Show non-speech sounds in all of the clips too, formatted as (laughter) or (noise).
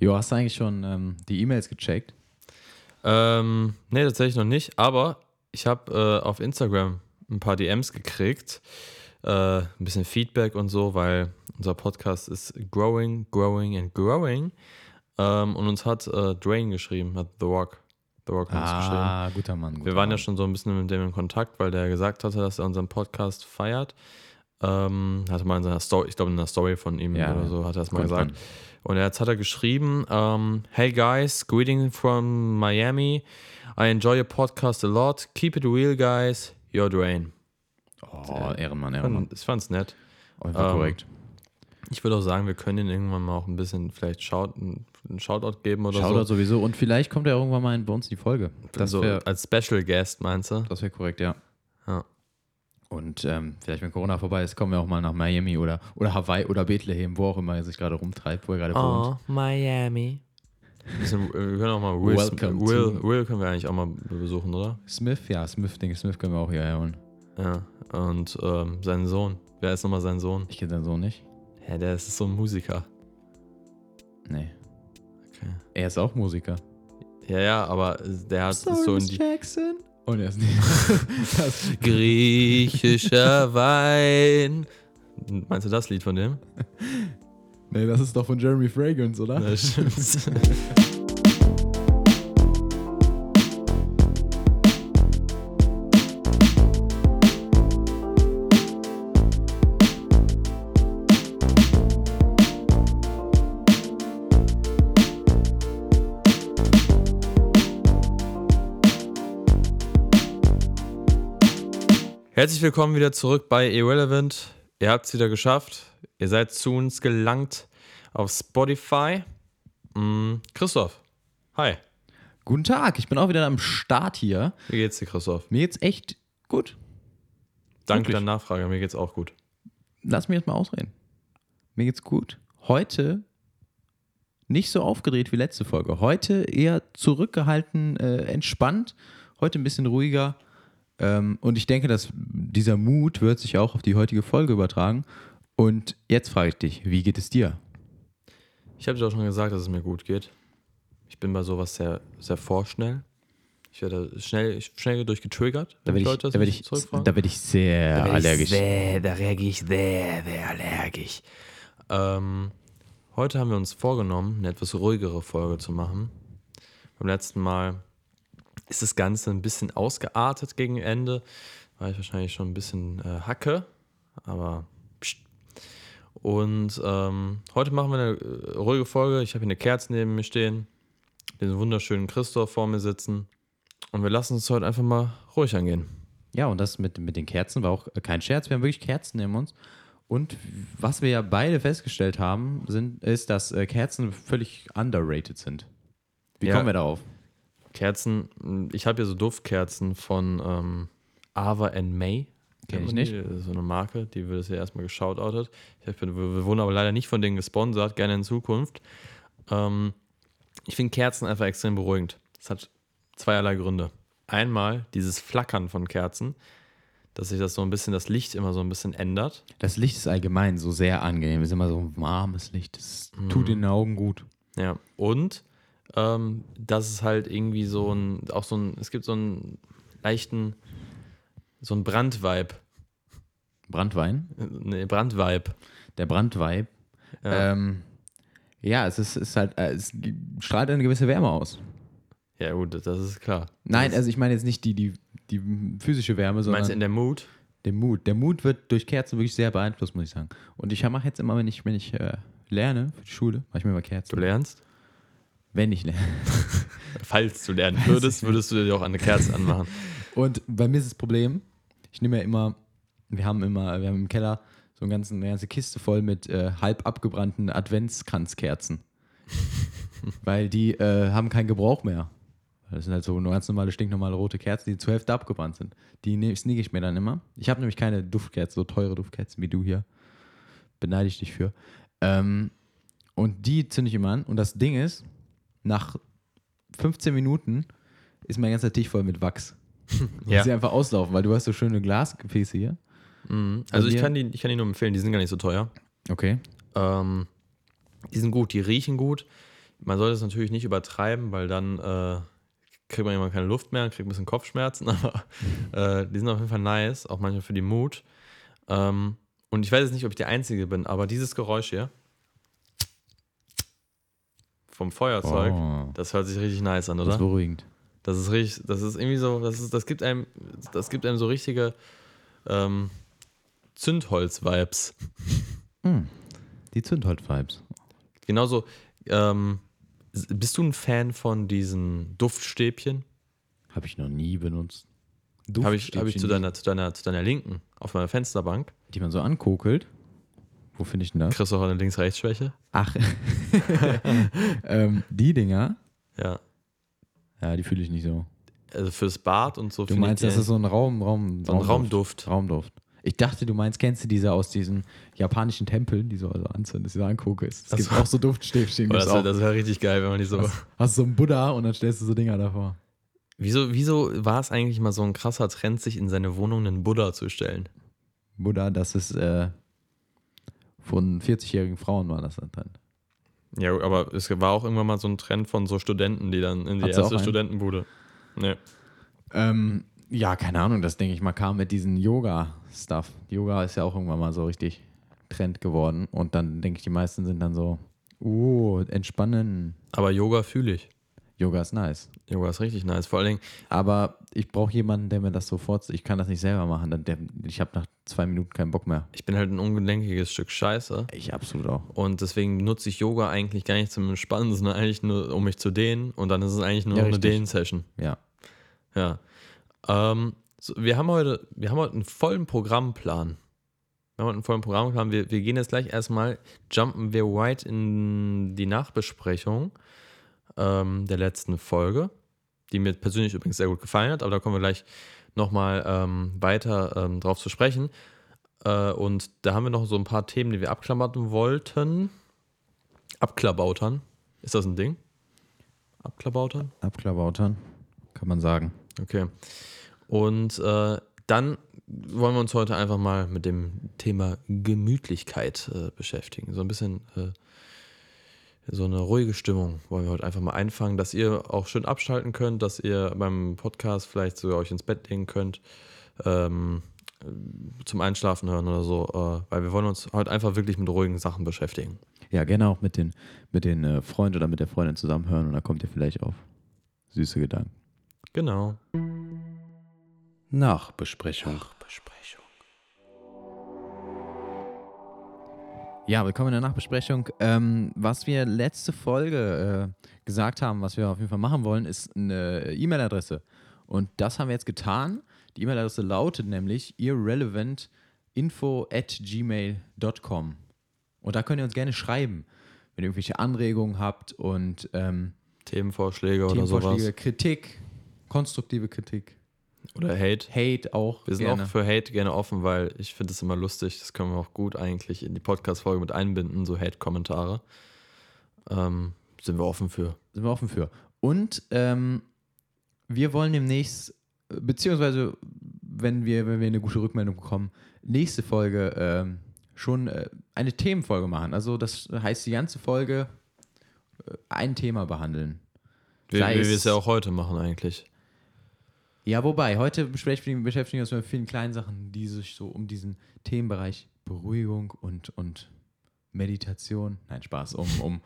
Jo, hast du eigentlich schon ähm, die E-Mails gecheckt? Ähm, nee, tatsächlich noch nicht, aber ich habe äh, auf Instagram ein paar DMs gekriegt, äh, ein bisschen Feedback und so, weil unser Podcast ist growing, growing and growing. Ähm, und uns hat äh, Dwayne geschrieben, hat The Rock. The Rock hat uns geschrieben. Ah, guter Mann. Guter Wir waren ja Mann. schon so ein bisschen mit dem in Kontakt, weil der gesagt hatte, dass er unseren Podcast feiert. Ähm, hatte mal in seiner Story, ich glaube in einer Story von ihm Ja, oder so, hat er es mal gesagt. dran. Und jetzt hat er geschrieben, ähm, Hey guys, greeting from Miami. I enjoy your podcast a lot. Keep it real, guys. You're Dwayne. Oh, Ehrenmann, Ehrenmann. Ich fand's nett. Einfach ähm, korrekt. Ich würde auch sagen, wir können ihn irgendwann mal auch ein bisschen vielleicht Shout, einen Shoutout geben oder Shoutout so. sowieso. Und vielleicht kommt er irgendwann mal bei uns in die Folge. Das so wäre als Special Guest, meinst du? das wär korrekt, ja. Ja. Und ähm, vielleicht, wenn Corona vorbei ist, kommen wir auch mal nach Miami oder, oder Hawaii oder Bethlehem, wo auch immer er sich gerade rumtreibt, wo er gerade wohnt. Oh, Miami. Bisschen, wir können auch mal Will, Welcome Will, to- Will können wir eigentlich auch mal besuchen, oder? Smith, ja, Smith, denke Smith können wir auch hierher holen. Ja. Und ähm, seinen Sohn. Wer ist nochmal sein Sohn? Ich kenne seinen Sohn nicht. Ja, der ist so ein Musiker. Nee. Okay. Er ist auch Musiker. Ja, ja, aber der hat es so in die Jackson. Und er ist nicht. (laughs) das, griechischer Wein. Meinst du das Lied von dem? nee, das ist doch von Jeremy Fragrance, oder? Ja, stimmt. (laughs) Herzlich willkommen wieder zurück bei Irrelevant. Ihr habt es wieder geschafft. Ihr seid zu uns gelangt auf Spotify. Mm, Christoph, hi. Guten Tag, ich bin auch wieder am Start hier. Wie geht's dir, Christoph? Mir geht's echt gut. Danke der Nachfrage, mir geht's auch gut. Lass mich jetzt mal ausreden. Mir geht's gut. Heute nicht so aufgedreht wie letzte Folge. Heute eher zurückgehalten, äh, entspannt. Heute ein bisschen ruhiger. Ähm, und ich denke, dass dieser Mut wird sich auch auf die heutige Folge übertragen. Und jetzt frage ich dich, wie geht es dir? Ich habe dir auch schon gesagt, dass es mir gut geht. Ich bin bei sowas sehr, sehr vorschnell. Ich werde schnell, schnell durchgetriggert, Da werde ich, Leute da werd ich, da werd ich sehr Da werd ich allergisch. Sehr, da reagiere ich sehr, sehr allergisch. Ähm, heute haben wir uns vorgenommen, eine etwas ruhigere Folge zu machen. Beim letzten Mal ist das Ganze ein bisschen ausgeartet gegen Ende. War ich wahrscheinlich schon ein bisschen äh, Hacke, aber pst. Und ähm, heute machen wir eine äh, ruhige Folge. Ich habe hier eine Kerze neben mir stehen, den wunderschönen Christoph vor mir sitzen. Und wir lassen uns heute einfach mal ruhig angehen. Ja, und das mit, mit den Kerzen war auch äh, kein Scherz. Wir haben wirklich Kerzen neben uns. Und was wir ja beide festgestellt haben, sind, ist, dass äh, Kerzen völlig underrated sind. Wie Ja. kommen wir darauf? Kerzen, mh, ich habe hier so Duftkerzen von ähm, Ava and May. Kenn ich ist So eine Marke, die wird hier erstmal geschautoutet. Ich hab, wir, wurden aber leider nicht von denen gesponsert, gerne in Zukunft. Ähm, ich finde Kerzen einfach extrem beruhigend. Das hat zweierlei Gründe. Einmal dieses Flackern von Kerzen, dass sich das so ein bisschen, das Licht immer so ein bisschen ändert. Das Licht ist allgemein so sehr angenehm. Es ist immer so ein warmes Licht. Das tut in den Augen gut. Ja, und ähm, dass es halt irgendwie so ein, auch so ein, es gibt so einen leichten, so einen Brandvibe. Brandwein. Nee, Brandvibe. Der Brandweib. Ja. Ähm, ja es ist, ist halt, äh, es strahlt eine gewisse Wärme aus. Ja, gut, das ist klar. Nein, das also ich meine jetzt nicht die, die, die physische Wärme, du sondern meinst in der Mood? der Mut. Der Mut wird durch Kerzen wirklich sehr beeinflusst, muss ich sagen. Und ich mache jetzt immer, wenn ich, wenn ich äh, lerne für die Schule, mache ich mir immer Kerzen. Du lernst? Wenn ich lerne. (laughs) Falls du lernen würdest, würdest du dir auch eine Kerze anmachen. Und bei mir ist das Problem, ich nehme ja immer, wir haben immer, wir haben im Keller so eine ganze, eine ganze Kiste voll mit äh, halb abgebrannten Adventskranzkerzen. (laughs) Weil die äh, haben keinen Gebrauch mehr. Das sind halt so ganz normale, stinknormale rote Kerzen, die zur Hälfte abgebrannt sind. Die ne- sneak ich mir dann immer. Ich habe nämlich keine Duftkerzen, so teure Duftkerzen wie du hier. Beneide ich dich für. Ähm, und die zünde ich immer an. Und das Ding ist, nach 15 Minuten ist mein ganzer Tisch voll mit Wachs. (laughs) Ja. Sie einfach auslaufen, weil du hast so schöne Glasgefäße hier. Mhm. Also ich kann, die, ich kann die nur empfehlen, die sind gar nicht so teuer. Okay. Ähm, die sind gut, die riechen gut. man sollte es natürlich nicht übertreiben, weil dann äh, kriegt man irgendwann keine Luft mehr, kriegt ein bisschen Kopfschmerzen, (laughs) aber äh, die sind auf jeden Fall nice, auch manchmal für die Mut. Ähm, und ich weiß jetzt nicht, ob ich der Einzige bin, aber dieses Geräusch hier vom Feuerzeug, Oh. das hört sich richtig nice an, Das oder? ist beruhigend. Das ist richtig, das ist irgendwie so, das, ist, das gibt einem, das gibt einem so richtige ähm, Zündholz-Vibes. Hm. Die Zündholz-Vibes. Genauso, ähm, bist du ein Fan von diesen Duftstäbchen? Habe ich noch nie benutzt. Habe ich, hab ich zu, Duftstäbchen, deiner, zu, deiner, zu deiner Linken auf meiner Fensterbank. Die man so ankokelt. Wo finde ich denn das? Kriegst du auch eine Links-Rechts-Schwäche? Ach. (laughs) (laughs) ähm, die Dinger, Ja. ja, die fühle ich nicht so. Also fürs Bad und so. Du meinst, das ist so ein Raum, Raum, so ein Raumduft. Raumduft. Ich dachte, du meinst, kennst du diese aus diesen japanischen Tempeln, die so also anzünden, dass du so anguckst. Es Ach gibt auch so Duftstäbchen. Oh, das wäre das wär richtig geil, wenn man die so. hast, hast so einen Buddha und dann stellst du so Dinger davor. Wieso, wieso war es eigentlich mal so ein krasser Trend, sich in seine Wohnung einen Buddha zu stellen? Buddha, das ist äh, von 40-jährigen Frauen war das dann. Ja, aber es war auch irgendwann mal so ein Trend von so Studenten, die dann in die Hat sie auch erste? Studentenbude. Nee. Ähm, ja, keine Ahnung, das denke ich mal kam mit diesen Yoga-Stuff. Yoga ist ja auch irgendwann mal so richtig Trend geworden und dann denke ich, die meisten sind dann so, uh, entspannen. Aber Yoga fühle ich. Yoga ist nice. Yoga ist richtig nice. Vor allen Dingen, Aber ich brauche jemanden, der mir das sofort, ich kann das nicht selber machen. Dann- Der, ich habe nach zwei Minuten keinen Bock mehr. ich bin halt ein ungelenkiges Stück Scheiße. Ich absolut auch. Und deswegen nutze ich Yoga eigentlich gar nicht zum Entspannen, sondern eigentlich nur, um mich zu dehnen. Und dann ist es eigentlich nur Ja, noch eine. Dehn-Session. Ja. Ja. Ähm, so, wir, haben heute, wir haben heute einen vollen Programmplan. Wir haben heute einen vollen Programmplan. Wir, wir gehen jetzt gleich erstmal, jumpen wir weit in die Nachbesprechung ähm, der letzten Folge, die mir persönlich übrigens sehr gut gefallen hat, aber da kommen wir gleich nochmal ähm, weiter ähm, drauf zu sprechen. Äh, und da haben wir noch so ein paar Themen, die wir abklammern wollten. Abklabautern. Ist das ein Ding? Abklabautern? Abklabautern, kann man sagen. Okay. Und äh, dann wollen wir uns heute einfach mal mit dem Thema Gemütlichkeit äh, beschäftigen. So ein bisschen äh, so eine ruhige Stimmung wollen wir heute einfach mal einfangen, dass ihr auch schön abschalten könnt, dass ihr beim Podcast vielleicht sogar euch ins Bett legen könnt, ähm, zum Einschlafen hören oder so, äh, weil wir wollen uns heute einfach wirklich mit ruhigen Sachen beschäftigen. Ja, gerne auch mit den, mit den äh, Freund oder mit der Freundin zusammenhören und da kommt ihr vielleicht auf süße Gedanken. Genau. Nachbesprechung. Ja, willkommen in der Nachbesprechung. Ähm, was wir letzte Folge äh, gesagt haben, was wir auf jeden Fall machen wollen, ist eine E-Mail-Adresse. Und das haben wir jetzt getan. Die E-Mail-Adresse lautet nämlich irrelevantinfo at gmail.com. Und da könnt ihr uns gerne schreiben, wenn ihr irgendwelche Anregungen habt und ähm, Themenvorschläge oder Themenvorschläge, sowas. Kritik, konstruktive Kritik, Oder Hate. Hate auch. Wir sind gerne. auch für Hate gerne offen, weil ich finde es immer lustig. Das können wir auch gut eigentlich in die Podcast-Folge mit einbinden, so Hate-Kommentare. Ähm, sind wir offen für. sind wir offen für. Und ähm, wir wollen demnächst, beziehungsweise wenn wir, wenn wir eine gute Rückmeldung bekommen, nächste Folge ähm, schon äh, eine Themenfolge machen. Also das heißt, die ganze Folge äh, ein Thema behandeln. Wie, wie wir es ja auch heute machen eigentlich. Ja, wobei, heute beschäftigen, beschäftigen wir uns mit vielen kleinen Sachen, die sich so um diesen Themenbereich Beruhigung und, und Meditation, nein, Spaß, um, um,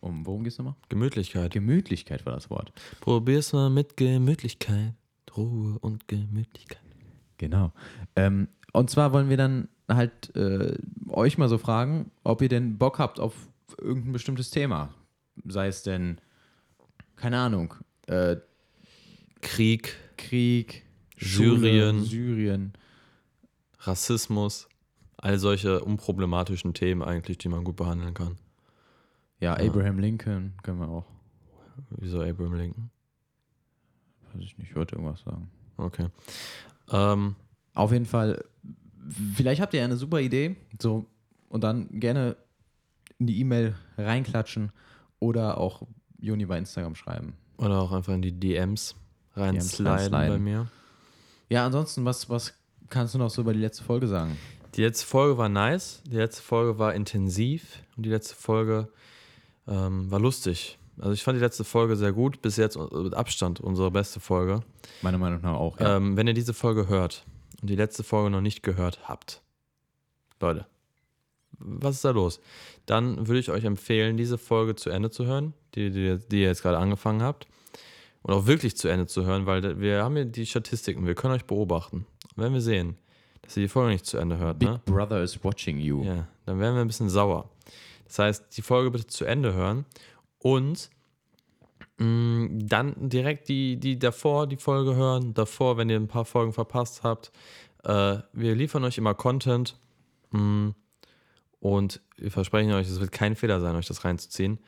um worum geht es nochmal? Gemütlichkeit. Gemütlichkeit war das Wort. Probier's mal mit Gemütlichkeit. Ruhe und Gemütlichkeit. Genau. Ähm, und zwar wollen wir dann halt äh, euch mal so fragen, ob ihr denn Bock habt auf irgendein bestimmtes Thema. Sei es denn, keine Ahnung, äh, Krieg, Krieg, Syrien. Schule, Syrien. Rassismus, all solche unproblematischen Themen eigentlich, die man gut behandeln kann. Ja, Ja. Abraham Lincoln können wir auch. Wieso Abraham Lincoln? Weiß ich nicht, ich wollte irgendwas sagen. Okay. Ähm, Auf jeden Fall, vielleicht habt ihr eine super Idee. So, und dann gerne in die E-Mail reinklatschen oder auch Juni bei Instagram schreiben. oder auch einfach in die DMs reinsliden bei mir. Ja, ansonsten, was, was kannst du noch so über die letzte Folge sagen? Die letzte Folge war nice, die letzte Folge war intensiv und die letzte Folge ähm, war lustig. Also ich fand die letzte Folge sehr gut. Bis jetzt äh, mit Abstand unsere beste Folge. Meiner Meinung nach auch. Ja. Ähm, wenn ihr diese Folge hört und die letzte Folge noch nicht gehört habt, Leute, was ist da los? Dann würde ich euch empfehlen, diese Folge zu Ende zu hören, die, die, die ihr jetzt gerade angefangen habt. Und auch wirklich zu Ende zu hören, weil wir haben hier die Statistiken, wir können euch beobachten. Und wenn wir sehen, dass ihr die Folge nicht zu Ende hört, Big ne? Brother is watching you. Ja, dann werden wir ein bisschen sauer. Das heißt, die Folge bitte zu Ende hören und mh, dann direkt die, die davor die Folge hören. Davor, wenn ihr ein paar Folgen verpasst habt. Äh, wir liefern euch immer Content mh, und wir versprechen euch, es wird kein Fehler sein, euch das reinzuziehen.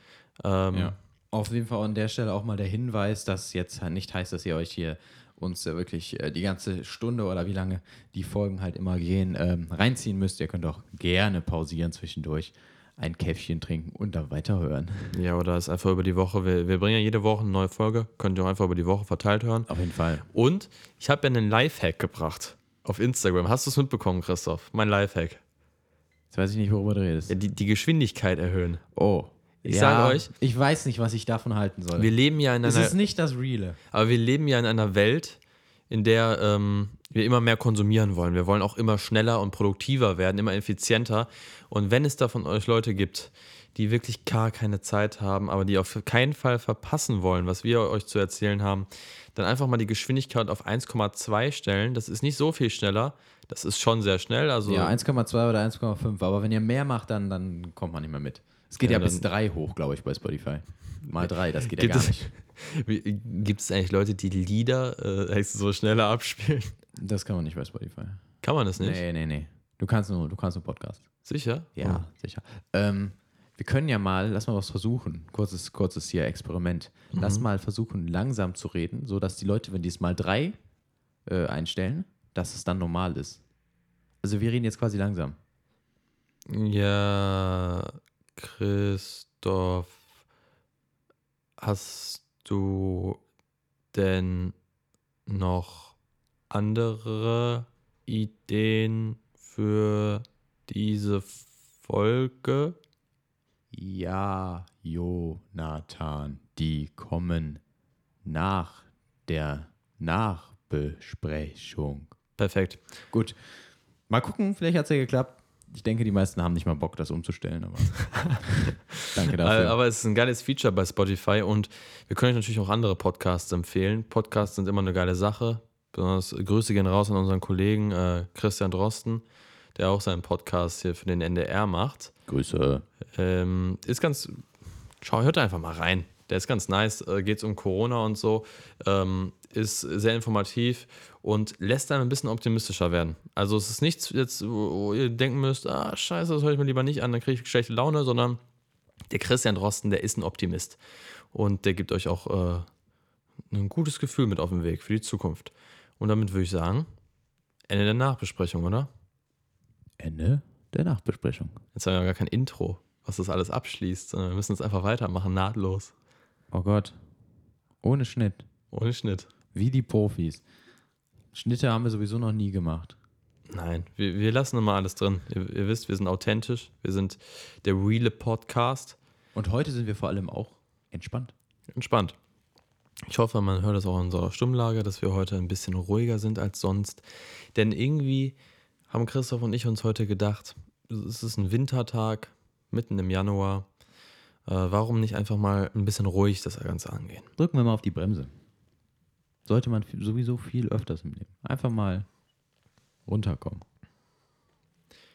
Ähm, Ja. Auf jeden Fall an der Stelle auch mal der Hinweis, dass jetzt halt nicht heißt, dass ihr euch hier uns wirklich äh, die ganze Stunde oder wie lange die Folgen halt immer gehen, ähm, reinziehen müsst. Ihr könnt auch gerne pausieren zwischendurch, ein Käffchen trinken und dann weiterhören. Ja, oder ist einfach über die Woche. Wir, wir bringen ja jede Woche eine neue Folge. Könnt ihr auch einfach über die Woche verteilt hören. Auf jeden Fall. Und ich habe ja einen Lifehack gebracht auf Instagram. Hast du es mitbekommen, Christoph? Mein Lifehack. Jetzt weiß ich nicht, worüber du redest. Ja, die, die Geschwindigkeit erhöhen. Oh. Ich ja, sage euch- Ich weiß nicht, was ich davon halten soll. Wir leben ja in es einer, ist nicht das Reale. aber wir leben ja in einer Welt, in der ähm, wir immer mehr konsumieren wollen. Wir wollen auch immer schneller und produktiver werden, immer effizienter. Und wenn es da von euch Leute gibt, die wirklich gar keine Zeit haben, aber die auf keinen Fall verpassen wollen, was wir euch zu erzählen haben, dann einfach mal die Geschwindigkeit auf 1,2 stellen. Das ist nicht so viel schneller. Das ist schon sehr schnell. Also Ja, 1,2 oder 1,5. Aber wenn ihr mehr macht, dann, dann kommt man nicht mehr mit. Es geht Ja, ja, bis 3 hoch, glaube ich, bei Spotify. Mal 3, das geht ja gar es- nicht. (laughs) Gibt es eigentlich Leute, die Lieder äh, so schneller abspielen? Das kann man nicht bei Spotify. Kann man das nicht? Nee, nee, nee. Du kannst nur, du kannst nur Podcast. Sicher? Ja, sicher. Ähm, wir können ja mal, lass mal was versuchen. Kurzes, kurzes hier Experiment. Lass mal versuchen, langsam zu reden, sodass die Leute, wenn die es mal 3 äh, einstellen, dass es dann normal ist. Also wir reden jetzt quasi langsam. Ja, Christoph, hast du denn noch andere Ideen für diese Folge? Ja, Jonathan, die kommen nach der Nachbesprechung. Perfekt. Gut. Mal gucken, vielleicht hat es ja geklappt. Ich denke, die meisten haben nicht mal Bock, das umzustellen, aber (laughs) danke dafür. Aber es ist ein geiles Feature bei Spotify und wir können euch natürlich auch andere Podcasts empfehlen. Podcasts sind immer eine geile Sache. Besonders Grüße gehen raus an unseren Kollegen äh, Christian Drosten, der auch seinen Podcast hier für den NDR macht. Grüße. Ähm, ist ganz. Schau, hört einfach mal rein. Der ist ganz nice. Äh, Geht um Corona und so. Ähm, ist sehr informativ und lässt einem ein bisschen optimistischer werden. Also, es ist nichts jetzt, wo ihr denken müsst: ah, Scheiße, das höre ich mir lieber nicht an, dann kriege ich schlechte Laune, sondern der Christian Drosten, der ist ein Optimist. Und der gibt euch auch äh, ein gutes Gefühl mit auf den Weg für die Zukunft. Und damit würde ich sagen: Ende der Nachbesprechung, oder? Ende der Nachbesprechung. Jetzt haben wir gar kein Intro, was das alles abschließt, sondern wir müssen jetzt einfach weitermachen, nahtlos. Oh Gott. Ohne Schnitt. Ohne Schnitt. Wie die Profis. Schnitte haben wir sowieso noch nie gemacht. Nein, wir, wir lassen immer alles drin. Ihr, ihr wisst, wir sind authentisch. Wir sind der reale Podcast. Und heute sind wir vor allem auch entspannt. Entspannt. Ich hoffe, man hört es auch in unserer Stimmlage, dass wir heute ein bisschen ruhiger sind als sonst. Denn irgendwie haben Christoph und ich uns heute gedacht, es ist ein Wintertag, mitten im Januar. Äh, warum nicht einfach mal ein bisschen ruhig das Ganze angehen? Drücken wir mal auf die Bremse. Sollte man sowieso viel öfters im Leben. Einfach mal runterkommen.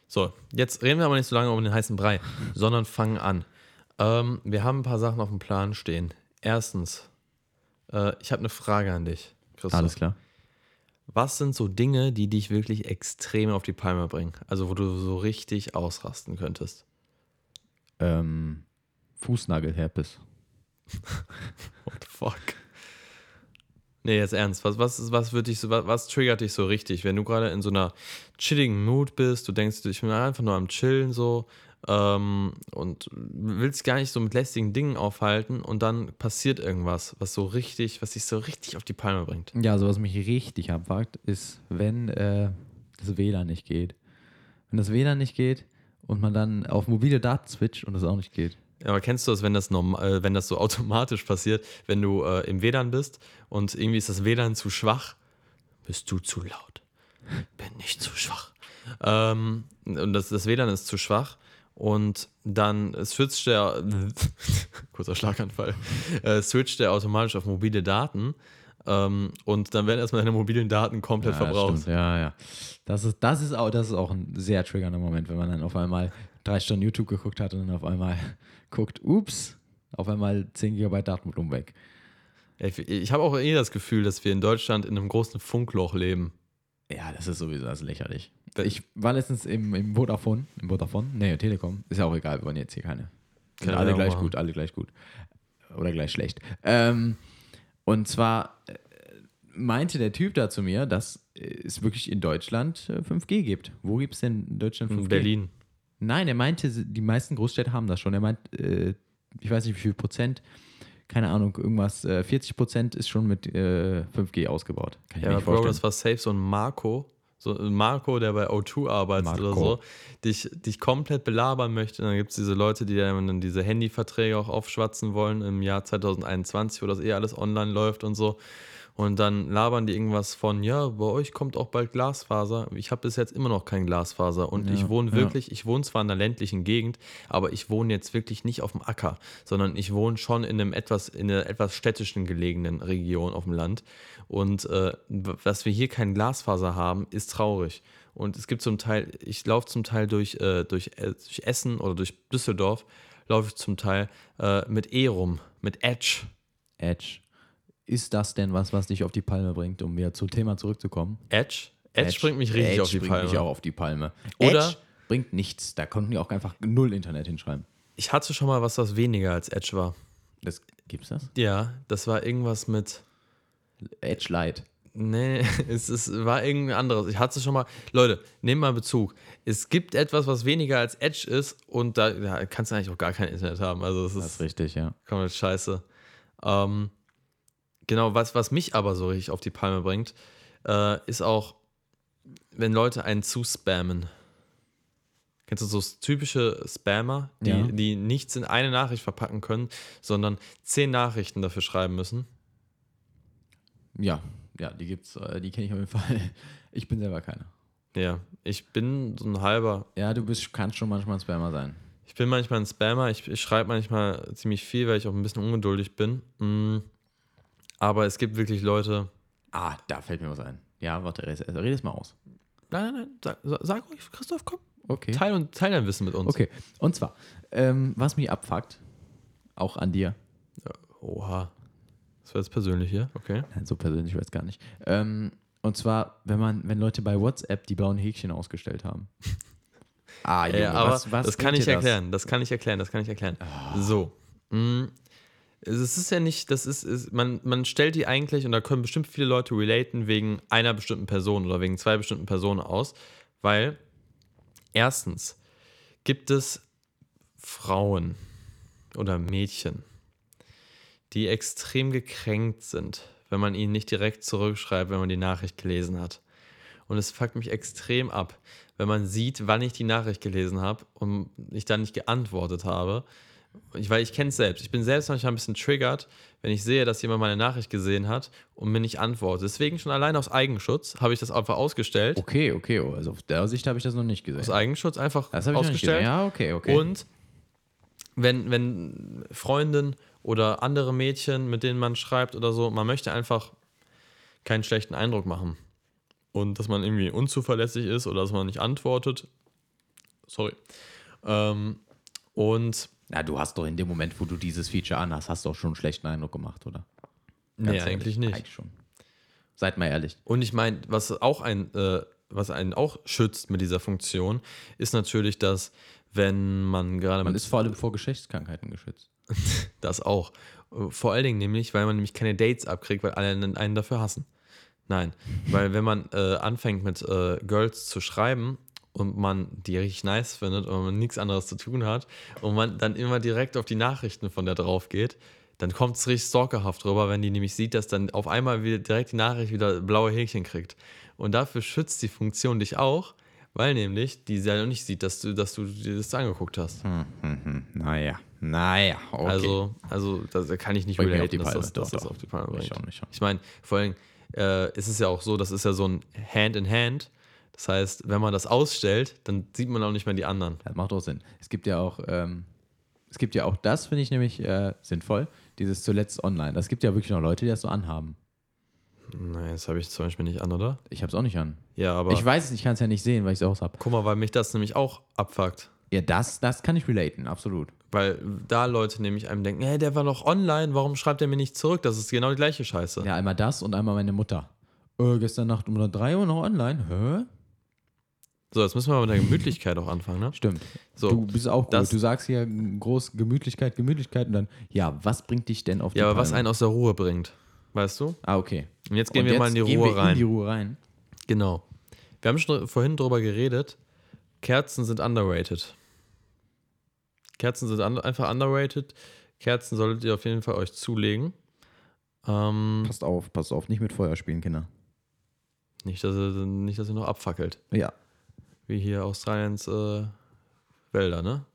So, jetzt reden wir aber nicht so lange um den heißen Brei, (laughs) sondern fangen an. Ähm, wir haben ein paar Sachen auf dem Plan stehen. Erstens, äh, ich habe eine Frage an dich, Christoph. Alles klar. Was sind so Dinge, die dich wirklich extrem auf die Palme bringen? Also, wo du so richtig ausrasten könntest? Ähm, Fußnagelherpes. (laughs) What the fuck? Nee, jetzt ernst. Was, was, was, wird dich so, was, was triggert dich so richtig, wenn du gerade in so einer chilligen Mood bist? Du denkst, ich bin einfach nur am Chillen so ähm, und willst gar nicht so mit lästigen Dingen aufhalten und dann passiert irgendwas, was so richtig, was dich so richtig auf die Palme bringt. Ja, also was mich richtig abfuckt, ist, wenn äh, das WLAN nicht geht. Wenn das WLAN nicht geht und man dann auf mobile Daten switcht und das auch nicht geht. Aber kennst du das, wenn das, norm äh, wenn das so (laughs) automatisch passiert, wenn du äh, im WLAN bist und irgendwie ist das WLAN zu schwach? Bist du zu laut? Bin nicht zu schwach. Ähm, und das, das WLAN ist zu schwach und dann switcht der, (laughs) kurzer Schlaganfall, äh, switcht der automatisch auf mobile Daten ähm, und dann werden erstmal deine mobilen Daten komplett Ja, verbraucht. stimmt. ja, ja. Das ist, das, ist auch, das ist auch ein sehr triggernder Moment, wenn man dann auf einmal drei Stunden YouTube geguckt hat und dann auf einmal (laughs) guckt, ups, auf einmal 10 GB Datenvolumen weg. Ich, ich habe auch eh das Gefühl, dass wir in Deutschland in einem großen Funkloch leben. Ja, das ist sowieso das ist lächerlich. Ich war letztens im, im Vodafone, im Vodafone, nee, Telekom, ist ja auch egal, wir wollen jetzt hier keine. Sind alle gleich machen. gut, alle gleich gut. Oder gleich schlecht. Ähm, und zwar äh, meinte der Typ da zu mir, dass es wirklich in Deutschland äh, 5G gibt. Wo gibt es denn in Deutschland 5G? In Berlin. Nein, er meinte, die meisten Großstädte haben das schon. Er meint, äh, ich weiß nicht wie viel Prozent, keine Ahnung, irgendwas, äh, 40 Prozent ist schon mit äh, 5G ausgebaut. Kann ich Ja, mir Bro, das war safe so ein Marco. So ein Marco, der bei O2 arbeitet Marco. oder so, dich, dich komplett belabern möchte. Und dann gibt es diese Leute, die dann diese Handyverträge auch aufschwatzen wollen im Jahr 2021, wo das eh alles online läuft und so. Und dann labern die irgendwas von, ja, bei euch kommt auch bald Glasfaser. Ich habe bis jetzt immer noch kein Glasfaser. Und Ja, ich wohne ja. wirklich, ich wohne zwar in einer ländlichen Gegend, aber ich wohne jetzt wirklich nicht auf dem Acker, sondern ich wohne schon in einem etwas, in einer etwas städtischen gelegenen Region auf dem Land. Und äh, dass wir hier kein Glasfaser haben, ist traurig. Und es gibt zum Teil, ich laufe zum Teil durch, äh, durch, äh, durch Essen oder durch Düsseldorf, laufe ich zum Teil äh, mit E rum, mit Edge. Edge. Ist das denn was, was dich auf die Palme bringt, um wieder zum Thema zurückzukommen? Edge? Edge, bringt mich richtig Edge auf die bringt Palme. mich auch auf die Palme. Oder- Edge bringt nichts. Da konnten die auch einfach null Internet hinschreiben. Ich hatte schon mal was, was weniger als Edge war. Das, gibt's das? Ja, das war irgendwas mit. Edge Light. Nee, (laughs) es, es war irgendein anderes. Ich hatte schon mal. Leute, nehmt mal Bezug. Es gibt etwas, was weniger als Edge ist und da ja, kannst du eigentlich auch gar kein Internet haben. Also es Das ist ist richtig, ja. komplett scheiße. Ähm, genau, was, was mich aber so richtig auf die Palme bringt, äh, ist auch, wenn Leute einen zuspammen. Kennst du so typische Spammer, die, Ja. die nichts in eine Nachricht verpacken können, sondern zehn Nachrichten dafür schreiben müssen? Ja, ja, die gibt's, äh, die kenne ich auf jeden Fall. (laughs) Ich bin selber keiner. Ja, ich bin so ein halber Ja, du bist, kannst schon manchmal ein Spammer sein. Ich bin manchmal ein Spammer, ich, ich schreibe manchmal ziemlich viel, weil ich auch ein bisschen ungeduldig bin. Mm. Aber es gibt wirklich Leute. Ah, da fällt mir was ein. Ja, warte, red, red es mal aus. Nein, nein, nein, sag, sag- ruhig, Christoph, komm. Okay. Teil, und, teil dein Wissen mit uns. Okay, und zwar, ähm, was mich abfuckt, auch an dir, Oha. Das war jetzt persönlich hier, okay. Nein, so persönlich weiß gar nicht. Ähm, und zwar, wenn man, wenn Leute bei WhatsApp die blauen Häkchen ausgestellt haben. (laughs) Ah, Junge, Ja, aber was, was das kann ich erklären, das kann ich erklären, das kann ich erklären. So. Mm. Es ist ja nicht, das ist, ist man, man stellt die eigentlich, und da können bestimmt viele Leute relaten, wegen einer bestimmten Person oder wegen zwei bestimmten Personen aus, weil erstens gibt es Frauen oder Mädchen, die extrem gekränkt sind, wenn man ihnen nicht direkt zurückschreibt, wenn man die Nachricht gelesen hat. Und es fuckt mich extrem ab, wenn man sieht, wann ich die Nachricht gelesen habe und ich dann nicht geantwortet habe. Ich, weil ich kenne es selbst. Ich bin selbst manchmal ein bisschen triggert, wenn ich sehe, dass jemand meine Nachricht gesehen hat und mir nicht antwortet. Deswegen schon allein aus Eigenschutz habe ich das einfach ausgestellt. Okay, okay, also auf der Sicht habe ich das noch nicht gesehen. Aus Eigenschutz einfach Das habe ich noch nicht ausgestellt. Ja, okay, okay. Und wenn, wenn Freundin oder andere Mädchen, mit denen man schreibt oder so, man möchte einfach keinen schlechten Eindruck machen. Und dass man irgendwie unzuverlässig ist oder dass man nicht antwortet. Sorry. Ähm, und Na, du hast doch in dem Moment, wo du dieses Feature anhast, hast du auch schon einen schlechten Eindruck gemacht, oder? nee, Ganz ehrlich, eigentlich nicht. Eigentlich schon. Seid mal ehrlich. Und ich meine, was auch ein, äh, was einen auch schützt mit dieser Funktion, ist natürlich, dass wenn man gerade Man ist vor allem vor Geschlechtskrankheiten geschützt. (laughs) Das auch. Vor allen Dingen nämlich, weil man nämlich keine Dates abkriegt, weil alle einen einen dafür hassen. Nein, weil wenn man äh, anfängt mit äh, Girls zu schreiben und man die richtig nice findet und man nichts anderes zu tun hat und man dann immer direkt auf die Nachrichten von der drauf geht, dann kommt es richtig stalkerhaft rüber, wenn die nämlich sieht, dass dann auf einmal wieder direkt die Nachricht wieder blaue Häkchen kriegt. Und dafür schützt die Funktion dich auch, weil nämlich die ja noch nicht sieht, dass du, dass du dir das angeguckt hast. Hm, hm, hm. Naja, Naja, okay. Also, also da da kann ich nicht relaten, die dass das, dass Doch, das auf die Palme Ich bringt. ich. Ich meine, vor allem, äh, es ist ja auch so, das ist ja so ein Hand in Hand. Das heißt, wenn man das ausstellt, dann sieht man auch nicht mehr die anderen. Das macht auch Sinn. Es gibt ja auch, ähm, es gibt ja auch das, finde ich nämlich äh, sinnvoll, dieses zuletzt online. Das gibt ja wirklich noch Leute, die das so anhaben. Nein, das habe ich zum Beispiel nicht an, oder? Ich habe es auch nicht an. Ja, aber ich weiß es, ich kann es ja nicht sehen, weil ich es aus habe. guck mal, weil mich das nämlich auch abfuckt. Ja, das, das kann ich relaten, absolut. Weil da Leute nämlich einem denken, hey, der war doch online, warum schreibt er mir nicht zurück? Das ist genau die gleiche Scheiße. Ja, einmal das und einmal meine Mutter. Äh, gestern Nacht um 3 Uhr noch online. Hä? So, jetzt müssen wir mit der Gemütlichkeit auch anfangen, ne? Stimmt. So, du bist auch gut. das- Du sagst hier groß Gemütlichkeit, Gemütlichkeit und dann, ja, was bringt dich denn auf die ja, aber was Palme? einen aus der Ruhe bringt, weißt du? Ah, okay. Und jetzt gehen Und wir jetzt mal in die gehen Ruhe wir rein. In die Ruhe rein. Genau. Wir haben schon vorhin drüber geredet. Kerzen sind underrated. Kerzen sind un einfach underrated. Kerzen solltet ihr auf jeden Fall euch zulegen. Ähm, Passt auf, passt auf, nicht mit Feuer spielen, Kinder. nicht, dass ihr, nicht, dass ihr noch abfackelt. Ja. Wie hier Australiens äh, Wälder, ne?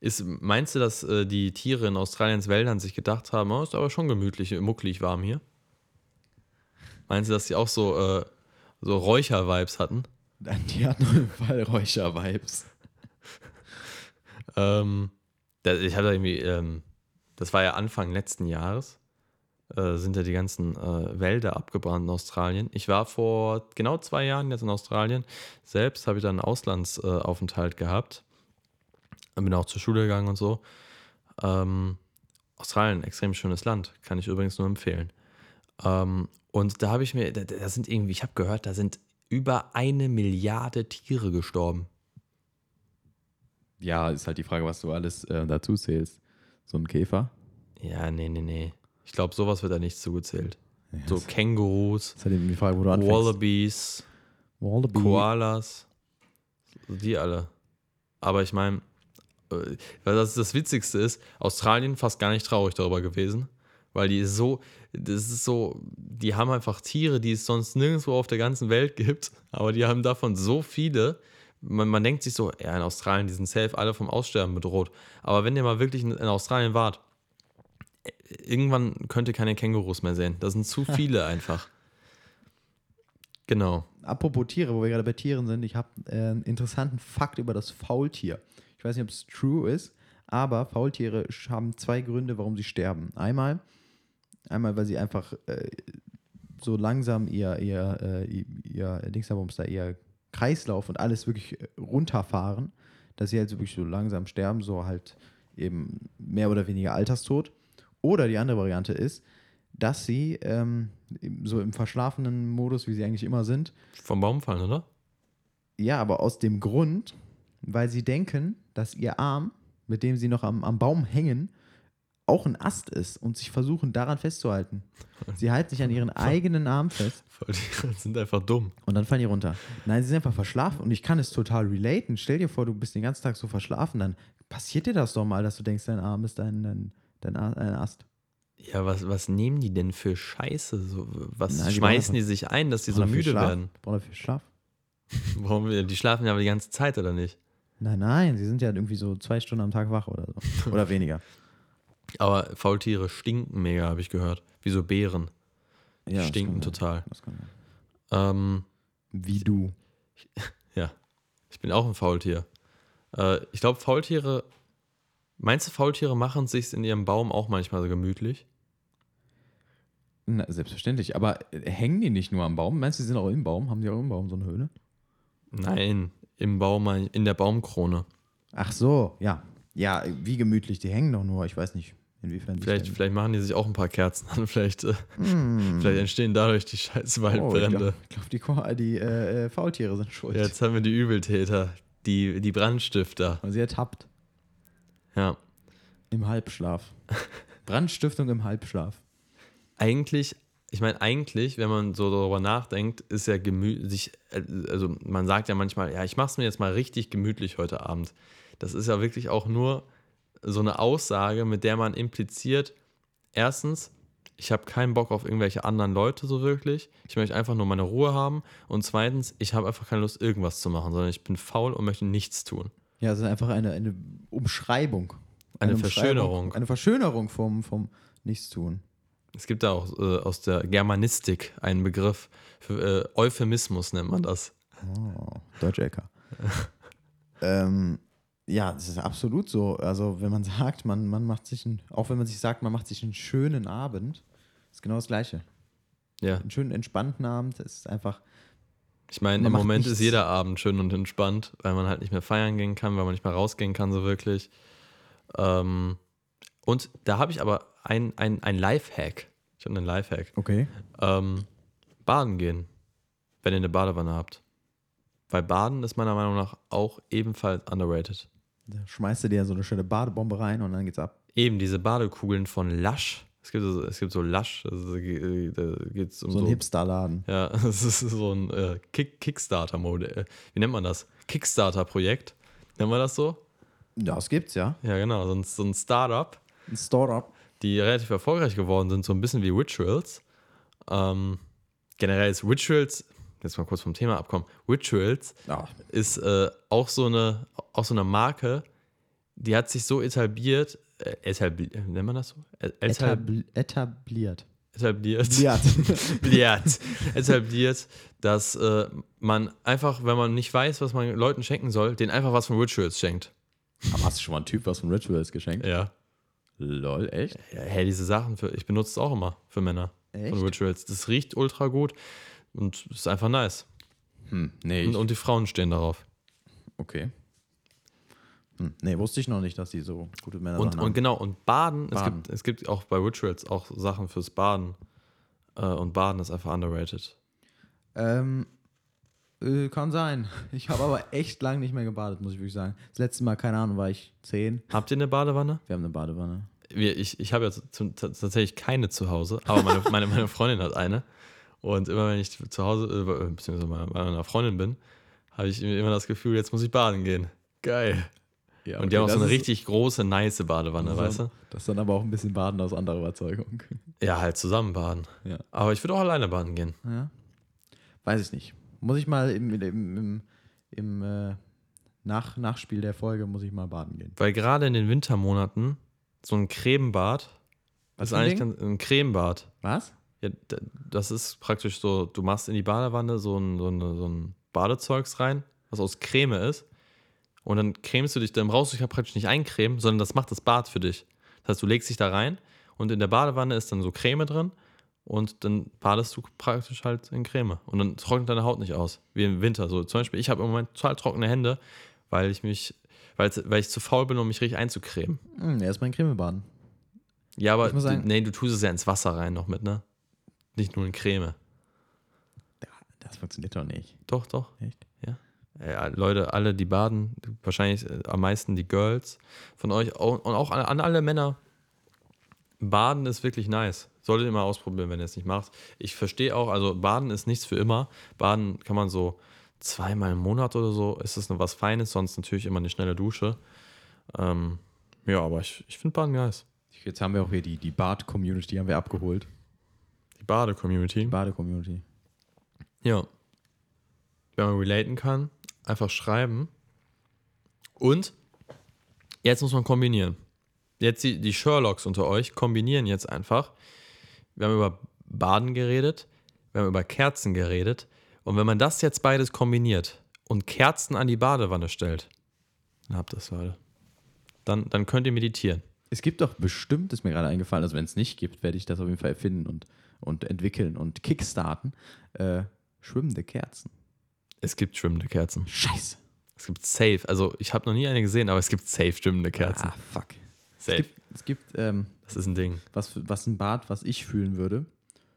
Ist, meinst du, dass äh, die Tiere in Australiens Wäldern sich gedacht haben, oh, ist aber schon gemütlich, mucklig warm hier? Meinst du, dass die auch so, äh, so Räucher-Vibes hatten? Die hatten auf jeden Fall Räucher-Vibes. (laughs) Ähm, ich hatte irgendwie, ähm, das war ja Anfang letzten Jahres, äh, sind ja die ganzen äh, Wälder abgebrannt in Australien. Ich war vor genau zwei Jahren jetzt in Australien. Selbst habe ich da einen Auslandsaufenthalt Aufenthalt gehabt. Bin auch zur Schule gegangen und so. Ähm, Australien, extrem schönes Land, kann ich übrigens nur empfehlen. Ähm, und da habe ich mir, da, da sind irgendwie, ich habe gehört, da sind über eine Milliarde Tiere gestorben. Ja, ist halt die Frage, was du alles äh, dazu zählst. So ein Käfer. Ja, nee, nee, nee. Ich glaube, sowas wird da nicht zugezählt. Ja, So Kängurus, halt die Frage, wo du anfängst. Wallabies, Wallaby. Koalas, die alle. Aber ich meine, äh, das das Witzigste ist, Australien fast gar nicht traurig darüber gewesen, weil die so, das ist so, die haben einfach Tiere, die es sonst nirgendwo auf der ganzen Welt gibt, aber die haben davon so viele. Man, man denkt sich so, ja, in Australien, die sind safe alle vom Aussterben bedroht. Aber wenn ihr mal wirklich in, in Australien wart, irgendwann könnt ihr keine Kängurus mehr sehen. Das sind zu (laughs) viele einfach. Genau. Apropos Tiere, wo wir gerade bei Tieren sind, ich habe äh, einen interessanten Fakt über das Faultier. Ich weiß nicht, ob es true ist, aber Faultiere haben zwei Gründe, warum sie sterben. Einmal, einmal weil sie einfach äh, so langsam ihr, ihr, äh, ihr, ihr Dingsabums da, ihr Kreislauf und alles wirklich äh, runterfahren, dass sie halt so wirklich so langsam sterben, so halt eben mehr oder weniger Alterstod. Oder die andere Variante ist, dass sie ähm, so im verschlafenen Modus, wie sie eigentlich immer sind, Vom Baum fallen, oder? ja, aber aus dem Grund, weil sie denken, dass ihr Arm, mit dem sie noch am, am Baum hängen, auch ein Ast ist und sich versuchen, daran festzuhalten. Sie halten sich an ihren eigenen Arm fest Die (laughs) sind einfach dumm. und dann fallen die runter. Nein, sie sind einfach verschlafen und ich kann es total relaten. Stell dir vor, du bist den ganzen Tag so verschlafen, dann passiert dir das doch mal, dass du denkst, dein Arm ist dein, dein, dein ein Ast. Ja, was, was nehmen die denn für Scheiße? So, was Na, die schmeißen brauchen die sich ein, dass die so müde Schlaf? werden? Er viel Schlaf? (laughs) Warum? Die schlafen ja aber die ganze Zeit, oder nicht? Nein, nein, sie sind ja irgendwie so zwei Stunden am Tag wach oder so. (laughs) Oder weniger. Aber Faultiere stinken mega, habe ich gehört. Wie so Bären. Die das stinken total. Ähm, Wie du. (laughs) ja, ich bin auch ein Faultier. Äh, ich glaube, Faultiere. Meinst du, Faultiere machen es sich in ihrem Baum auch manchmal so gemütlich? Na, selbstverständlich. Aber äh, hängen die nicht nur am Baum? Meinst du, die sind auch im Baum? Haben die auch im Baum so eine Höhle? Nein, im Baum, in der Baumkrone. Ach so, ja. Ja, wie gemütlich. Die hängen doch nur. Ich weiß nicht, inwiefern Vielleicht, vielleicht machen die sich auch ein paar Kerzen an. (laughs) Vielleicht, Hm. vielleicht entstehen dadurch die scheiß Oh, ich Waldbrände. glaube, glaub, die, die äh, äh, Faultiere sind schuld. Ja, jetzt haben wir die Übeltäter, die, die Brandstifter. Weil sie ertappt. Ja. Im Halbschlaf. (laughs) Brandstiftung im Halbschlaf. Eigentlich, ich meine, eigentlich, wenn man so darüber nachdenkt, ist ja gemütlich, also man sagt ja manchmal, ja, ich mache es mir jetzt mal richtig gemütlich heute Abend. Das ist ja wirklich auch nur so eine Aussage, mit der man impliziert, erstens, ich habe keinen Bock auf irgendwelche anderen Leute so wirklich. Ich möchte einfach nur meine Ruhe haben. Und zweitens, ich habe einfach keine Lust, irgendwas zu machen, sondern ich bin faul und möchte nichts tun. Ja, es ist einfach eine, eine Umschreibung Eine Umschreibung- Verschönerung. Eine Verschönerung vom, vom Nichtstun. Es gibt da auch äh, aus der Germanistik einen Begriff für äh, Euphemismus nennt man das. Oh, Deutsche Ecker. (laughs) ähm, ja, das ist absolut so. Also, wenn man sagt, man, man macht sich, einen, auch wenn man sich sagt, man macht sich einen schönen Abend, ist genau das Gleiche. Ja, Einen schönen, entspannten Abend ist einfach, ich meine, im Moment nichts. ist jeder Abend schön und entspannt, weil man halt nicht mehr feiern gehen kann, weil man nicht mehr rausgehen kann so wirklich. Ähm, und da habe ich aber ein, ein, ein Lifehack. Ich habe einen Lifehack. okay. Ähm, baden gehen, wenn ihr eine Badewanne habt. Weil Baden ist meiner Meinung nach auch ebenfalls underrated. Da schmeißt du dir so eine schöne Badebombe rein und dann geht's ab. Eben diese Badekugeln von Lush. Es gibt so, es gibt so Lush, also da geht es um So so. ein Hipster-Laden. ja, (laughs) das ist so ein äh, Kick Kickstarter-Modell. Wie nennt man das? Kickstarter-Projekt. Nennt man das so? Das gibt's ja. Ja, genau. So ein, so ein Startup, Ein Startup. die relativ erfolgreich geworden sind, so ein bisschen wie Rituals. Ähm, generell ist Rituals, jetzt mal kurz vom Thema abkommen, Rituals Ja, ist äh, auch, so eine, auch so eine Marke, die hat sich so etabliert, äh, etabli nennt man das so? Äh, Etab etabli etabliert. etabliert. Etabliert, (laughs) etabliert, dass äh, man einfach, wenn man nicht weiß, was man Leuten schenken soll, denen einfach was von Rituals schenkt. Aber hast du schon mal einen Typ was von Rituals geschenkt? Ja. Lol, echt? ja hey, diese Sachen, für, ich benutze es auch immer für Männer. Echt? Von Rituals. Das riecht ultra gut und ist einfach nice. Hm, nee, Und, und die Frauen stehen darauf. okay. Hm, nee, wusste ich noch nicht, dass die so gute Männer Und, haben. und genau, und Baden, Es, Baden. gibt, es gibt auch bei Rituals auch Sachen fürs Baden. Äh, und Baden ist einfach underrated. Ähm, äh, kann sein. Ich habe aber echt lange nicht mehr gebadet, muss ich wirklich sagen. Das letzte Mal, keine Ahnung, war ich zehn. Habt ihr eine Badewanne? Wir haben eine Badewanne. Wir, ich ich habe ja tatsächlich keine zu Hause, aber meine, meine, meine Freundin hat eine. Und immer wenn ich zu Hause, äh, beziehungsweise bei meiner Freundin bin, habe ich immer das Gefühl, jetzt muss ich baden gehen. Geil. Ja, Und die haben auch so eine richtig große, nice Badewanne, weißt du? Das ist dann aber auch ein bisschen Baden aus anderer Überzeugung. Ja, halt zusammen baden. Ja. Aber ich würde auch alleine baden gehen. ja. Weiß ich nicht. Muss ich mal im, im, im, im äh, Nach, Nachspiel der Folge, muss ich mal baden gehen. Weil gerade in den Wintermonaten so ein Cremebad, Was ist eigentlich ganz, ein Cremebad. Was? Ja, das ist praktisch so, du machst in die Badewanne so ein, so, eine, so ein Badezeugs rein, was aus Creme ist. Und dann cremst du dich, dann brauchst du dich ja praktisch nicht eincremen, sondern das macht das Bad für dich. Das heißt, du legst dich da rein und in der Badewanne ist dann so Creme drin und dann badest du praktisch halt in Creme. Und dann trocknet deine Haut nicht aus, wie im Winter. So zum Beispiel, ich habe im Moment total trockene Hände, weil ich mich, weil, weil ich zu faul bin, um mich richtig einzucremen. Hm, erstmal in Creme baden. Ja, aber sagen- du, nee, du tust es ja ins Wasser rein noch mit, ne? Nicht nur in Creme. Das funktioniert doch nicht. Doch, doch. Echt? Ja. Leute, alle, die baden, wahrscheinlich äh, am meisten die Girls von euch und auch an, alle Männer. Baden ist wirklich nice. Solltet ihr mal ausprobieren, wenn ihr es nicht macht. Ich verstehe auch, also Baden ist nichts für immer. Baden kann man so zweimal im Monat oder so, ist das noch was Feines, sonst natürlich immer eine schnelle Dusche. Ähm, ja, aber ich, ich finde Baden nice. Jetzt haben wir auch hier die, die Bad-Community, haben wir abgeholt. Die Bade-Community. Bade-Community. Ja. Wenn man relaten kann, einfach schreiben. Und jetzt muss man kombinieren. Jetzt die, die Sherlocks unter euch kombinieren jetzt einfach. Wir haben über Baden geredet, wir haben über Kerzen geredet. Und wenn man das jetzt beides kombiniert und Kerzen an die Badewanne stellt, dann habt ihr es, Leute. Dann, dann könnt ihr meditieren. Es gibt doch bestimmt, ist mir gerade eingefallen, also wenn es nicht gibt, werde ich das auf jeden Fall erfinden und, und entwickeln und kickstarten. Äh, schwimmende Kerzen. Es gibt schwimmende Kerzen. Scheiße. Es gibt safe. Also ich habe noch nie eine gesehen, aber es gibt safe schwimmende Kerzen. Ah, fuck. Es safe. gibt, es gibt ähm, Das ist ein Ding. was, was ein Bad, was ich fühlen würde.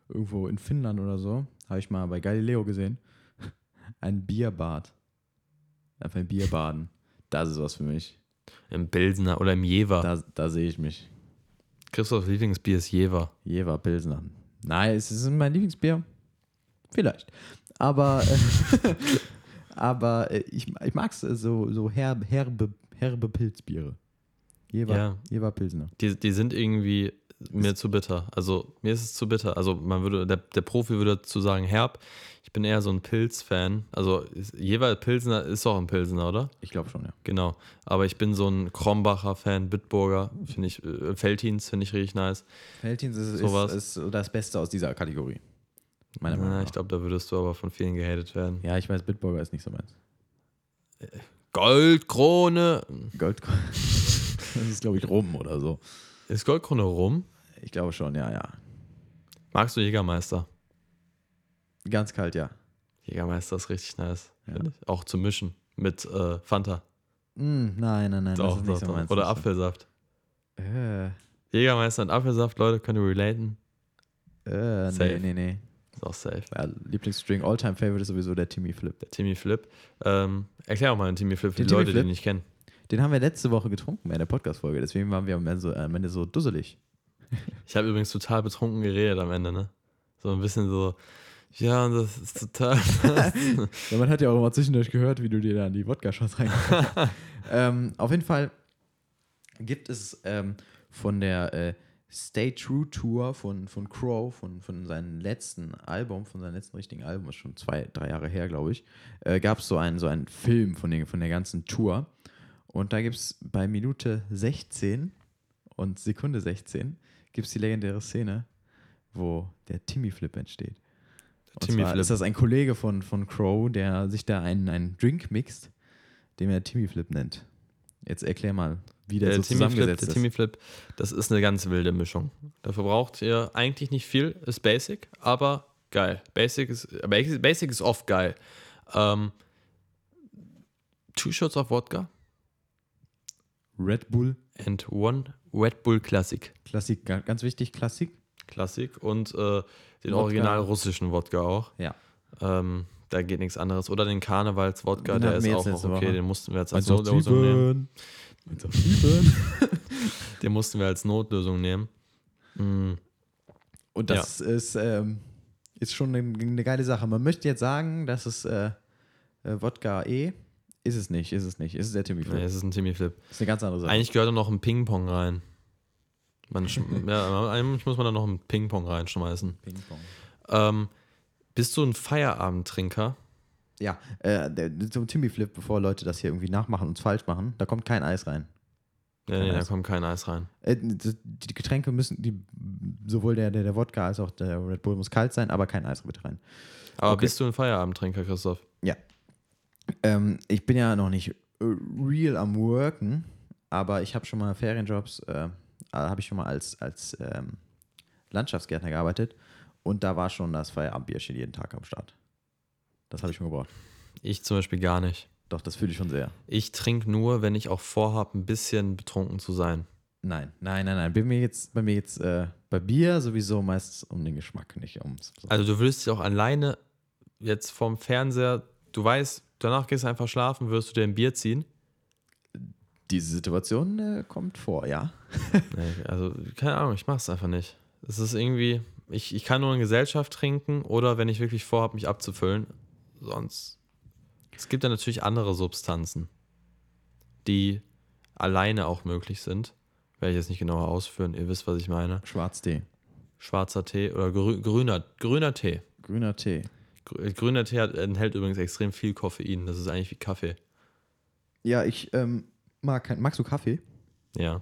Irgendwo in Finnland oder so. Habe ich mal bei Galileo gesehen. (laughs) Ein Bierbad. Einfach ein Bierbaden. Das ist was für mich. Im Pilsener oder im Jever. Da, da sehe ich mich. Christophs Lieblingsbier ist Jever. Jever Pilsner. Nein, es ist mein Lieblingsbier. Vielleicht. Aber, äh, (laughs) aber äh, ich, ich mag es so, so herbe, herbe, herbe Pilzbiere. Jever, Ja. Jever Pilsner. Die, die sind irgendwie mir zu bitter. Also mir ist es zu bitter. Also man würde, der, der Profi würde dazu sagen herb. Ich bin eher so ein Pilz-Fan. Also ist, jeweils Pilsener ist auch ein Pilsener, oder? Ich glaube schon, ja. Genau. Aber ich bin so ein Krombacher Fan, Bitburger, finde ich, äh, Feltins finde ich richtig nice. Feldins ist, Sowas. ist, ist das Beste aus dieser Kategorie. Meiner Meinung Na, nach. ich glaube, da würdest du aber von vielen gehatet werden. ja, ich weiß, Bitburger ist nicht so meins. Goldkrone. Gold. (laughs) das ist, glaube ich, rum oder so. Ist Goldkrone rum? Ich glaube schon, ja, ja. Magst du Jägermeister? Ganz kalt, ja. Jägermeister ist richtig nice. Ja. Auch zu mischen mit äh, Fanta. Mm, nein, nein, nein. Doch, das ist doch, nicht so doch. meins. Oder Apfelsaft. Äh, Jägermeister und Apfelsaft, Leute, könnt ihr relaten? äh, nee, Safe. nee, nee. Ist auch safe. Ja, Lieblingsstring, Alltime Favorite ist sowieso der Timmy Flip. Der Timmy Flip. Ähm, erklär auch mal den Timmy Flip für Den die Leute, die Flip? ihn nicht kennen. Den haben wir letzte Woche getrunken in der Podcast-Folge, deswegen waren wir am Ende so, am Ende so dusselig. (laughs) Ich habe übrigens total betrunken geredet am Ende, ne? So ein bisschen so, ja, das ist total. (laughs) (laughs) Ja, man hat ja auch immer zwischendurch gehört, wie du dir da in die Wodka-Shots reingekriegt hast. ähm, auf jeden Fall gibt es ähm, von der äh, Stay True Tour von, von Crow, von, von seinem letzten Album, von seinem letzten richtigen Album, ist schon zwei, drei Jahre her, glaube ich, äh, gab es so einen, so einen Film von, den, von der ganzen Tour. Und da gibt es bei Minute 16 und Sekunde 16 gibt es die legendäre Szene, wo der Timmy-Flip entsteht. Und Timmy Flip. ist das ein Kollege von, von Crow, der sich da einen, einen Drink mixt, den er Timmy Flip nennt. Jetzt erklär mal, wie der, Der, so Timmy Flip, zusammengesetzt der. Timmy Flip, das ist eine ganz wilde Mischung. Dafür braucht ihr eigentlich nicht viel, ist basic, aber geil. Basic ist, basic, ist oft geil. Ähm, two shots of Wodka Red Bull, and one Red Bull Classic. Klassik, ga- ganz wichtig, Klassik. Klassik und äh, den Wodka. original russischen Wodka auch. Ja. Ähm, da geht nichts anderes. Oder den Karnevals-Wodka, der ist auch noch okay. Woche. Den mussten wir jetzt als Notlösung nehmen. 187. (laughs) Den mussten wir als Notlösung nehmen. Mm, Und das ist, ähm, ist schon eine, eine geile Sache. Man möchte jetzt sagen, dass es äh, äh, Wodka E. Ist es nicht, ist es nicht. Ist es der Timmy Flip. nee, es ist ein Timmy Flip. ist eine ganz andere Sache. Eigentlich gehört da noch ein Ping-Pong rein. Man, (laughs) ja, eigentlich muss man da noch ein Ping-Pong reinschmeißen. Ping-Pong. Ähm, bist du ein Feierabendtrinker? Ja, äh, der, zum Timmy Flip, bevor Leute das hier irgendwie nachmachen und es falsch machen, da kommt kein Eis rein. Nee, Kein nee, da Eis. kommt kein Eis rein. Äh, die Getränke müssen, die, sowohl der, der, der Wodka als auch der Red Bull muss kalt sein, aber kein Eis mit rein. Aber Okay. bist du ein Feierabendtrinker, Christoph? Ähm, ich bin ja noch nicht äh, real am Worken, aber ich habe schon mal Ferienjobs, äh, habe ich schon mal als, als ähm, Landschaftsgärtner gearbeitet und da war schon das Feierabendbierchen jeden Tag am Start. Das habe ich schon gebraucht. Ich zum Beispiel gar nicht. Doch, das fühle ich schon sehr. Ich trinke nur, wenn ich auch vorhabe, ein bisschen betrunken zu sein. Nein, nein, nein, nein. Bei mir jetzt, bei mir jetzt, äh, bei Bier sowieso meistens um den Geschmack, nicht ums. Also du würdest dich auch alleine jetzt vom Fernseher, du weißt, danach gehst du einfach schlafen, würdest du dir ein Bier ziehen? Diese Situation äh, kommt vor, ja. (laughs) Nee, also keine Ahnung, ich mach's einfach nicht. Es ist irgendwie, ich, ich kann nur in Gesellschaft trinken oder wenn ich wirklich vorhabe, mich abzufüllen. Sonst. Es gibt ja natürlich andere Substanzen, die alleine auch möglich sind. Werde ich jetzt nicht genauer ausführen, ihr wisst, was ich meine. Schwarztee, Schwarzer Tee oder grü grüner, grüner Tee. grüner Tee. Grü- Grüner Tee hat, enthält übrigens extrem viel Koffein. Das ist eigentlich wie Kaffee. Ja, ich ähm, mag kein. Magst du Kaffee? Ja.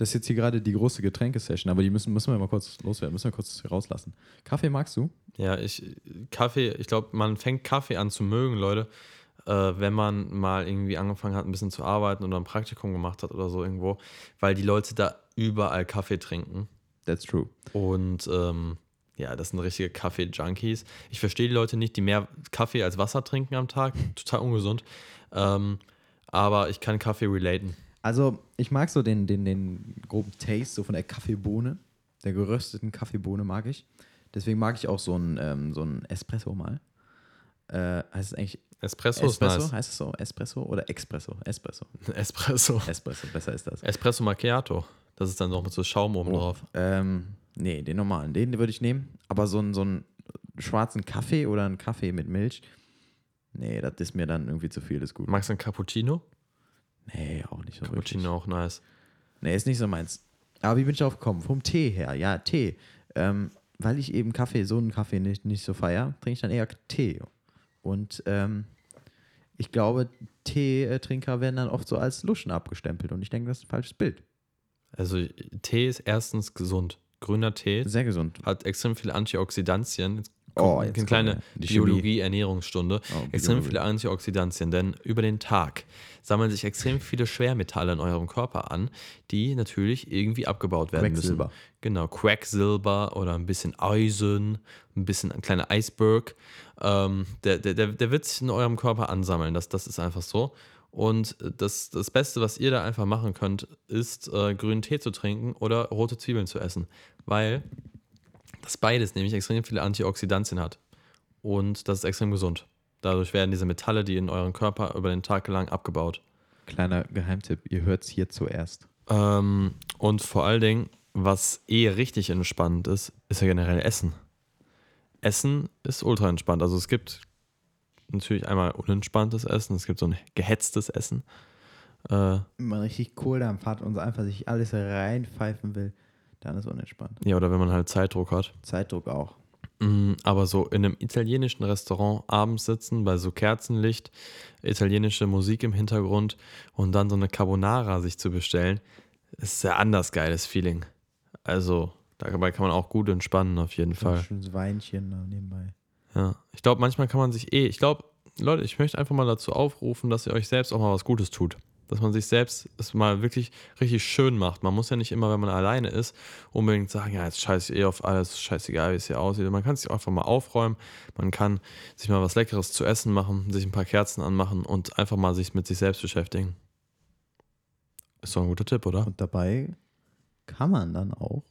Das ist jetzt hier gerade die große Getränkesession, aber die müssen, müssen wir mal kurz loswerden, müssen wir kurz rauslassen. Kaffee magst du? Ja, ich, Kaffee, ich glaube, man fängt Kaffee an zu mögen, Leute, äh, wenn man mal irgendwie angefangen hat, ein bisschen zu arbeiten oder ein Praktikum gemacht hat oder so irgendwo, weil die Leute da überall Kaffee trinken. That's true. Und ähm, ja, das sind richtige Kaffee-Junkies. Ich verstehe die Leute nicht, die mehr Kaffee als Wasser trinken am Tag. Total ungesund. Ähm, aber ich kann Kaffee relaten. Also, ich mag so den, den, den groben Taste so von der Kaffeebohne, der gerösteten Kaffeebohne mag ich. Deswegen mag ich auch so ein, ähm, so ein Espresso mal. Äh, heißt es eigentlich Espresso, Espresso? ist nice. Heißt es so? Espresso oder Espresso? Espresso. (laughs) Espresso. Espresso, besser ist das. Espresso Macchiato. Das ist dann noch mit so Schaum oben drauf. Ähm, nee, den normalen, den würde ich nehmen. Aber so einen, so einen schwarzen Kaffee oder einen Kaffee mit Milch, nee, das ist mir dann irgendwie zu viel des Guten. Magst du ein Cappuccino? Nee, auch nicht so wirklich. Cappuccino auch nice. Nee, ist nicht so meins. Aber wie bin ich darauf gekommen? Vom Tee her. Ja, Tee. Ähm, weil ich eben Kaffee, so einen Kaffee nicht, nicht so feier, trinke ich dann eher Tee. Und ähm, ich glaube, Teetrinker werden dann oft so als Luschen abgestempelt. Und ich denke, das ist ein falsches Bild. Also Tee ist erstens gesund. Grüner Tee Sehr gesund. hat extrem viele Antioxidantien. Jetzt Oh, jetzt eine kleine. Biologie-Ernährungsstunde. Oh, extrem viele Antioxidantien, denn über den Tag sammeln sich extrem viele Schwermetalle in eurem Körper an, die natürlich irgendwie abgebaut werden Quecksilber. müssen. Genau, Quecksilber oder ein bisschen Eisen, ein bisschen ein kleiner Eisberg. Ähm, der, der, der, der wird sich in eurem Körper ansammeln. Das, das ist einfach so. Und das, das Beste, was ihr da einfach machen könnt, ist äh, grünen Tee zu trinken oder rote Zwiebeln zu essen. Weil das beides nämlich extrem viele Antioxidantien hat. Und das ist extrem gesund. Dadurch werden diese Metalle, die in euren Körper über den Tag lang abgebaut. Kleiner Geheimtipp, ihr hört es hier zuerst. Ähm, und vor allen Dingen, was eh richtig entspannt ist, ist ja generell Essen. Essen ist ultra entspannt. Also es gibt natürlich einmal unentspanntes Essen, es gibt so ein gehetztes Essen. Äh, Wenn man richtig Kohldampf hat und so einfach sich alles reinpfeifen will, dann ist unentspannt. ja, oder wenn man halt Zeitdruck hat. Zeitdruck auch. Mm, Aber so in einem italienischen Restaurant abends sitzen, bei so Kerzenlicht, italienische Musik im Hintergrund und dann so eine Carbonara sich zu bestellen, ist ein anders geiles Feeling. Also dabei kann man auch gut entspannen, auf jeden Ein Fall. schönes Weinchen nebenbei. Ja. Ich glaube, manchmal kann man sich eh, ich glaube, Leute, ich möchte einfach mal dazu aufrufen, dass ihr euch selbst auch mal was Gutes tut. Dass man sich selbst es mal wirklich richtig schön macht. Man muss ja nicht immer, wenn man alleine ist, unbedingt sagen, ja, jetzt scheiße ich eh auf alles, scheißegal, wie es hier aussieht. Man kann sich einfach mal aufräumen, man kann sich mal was Leckeres zu essen machen, sich ein paar Kerzen anmachen und einfach mal sich mit sich selbst beschäftigen. Ist doch ein guter Tipp, oder? Und dabei kann man dann auch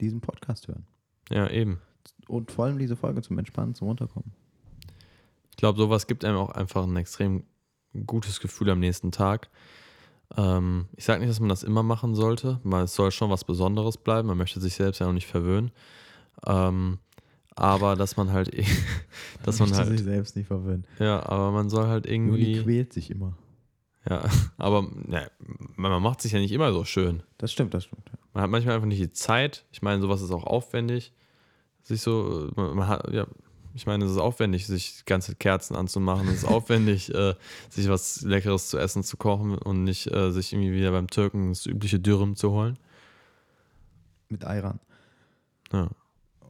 diesen Podcast hören. Ja, eben. Und vor allem diese Folge zum Entspannen, zum Runterkommen. Ich glaube, sowas gibt einem auch einfach ein extrem gutes Gefühl am nächsten Tag. Ähm, ich sage nicht, dass man das immer machen sollte, weil es soll schon was Besonderes bleiben. Man möchte sich selbst ja auch nicht verwöhnen. Ähm, aber dass man halt, eh- (laughs) dass man Möchte sich halt, selbst nicht verwöhnen. ja, aber man soll halt irgendwie, quält sich immer. ja, (laughs) aber ja, man macht sich ja nicht immer so schön. Das stimmt, das stimmt. ja. Man hat manchmal einfach nicht die Zeit. Ich meine, sowas ist auch aufwendig. Sich so, man, man hat, ja, ich meine, es ist aufwendig, sich ganze Kerzen anzumachen. Es ist aufwendig, (laughs) äh, sich was Leckeres zu essen zu kochen und nicht äh, sich irgendwie wieder beim Türken das übliche Dürren zu holen. Mit Ayran. Ja.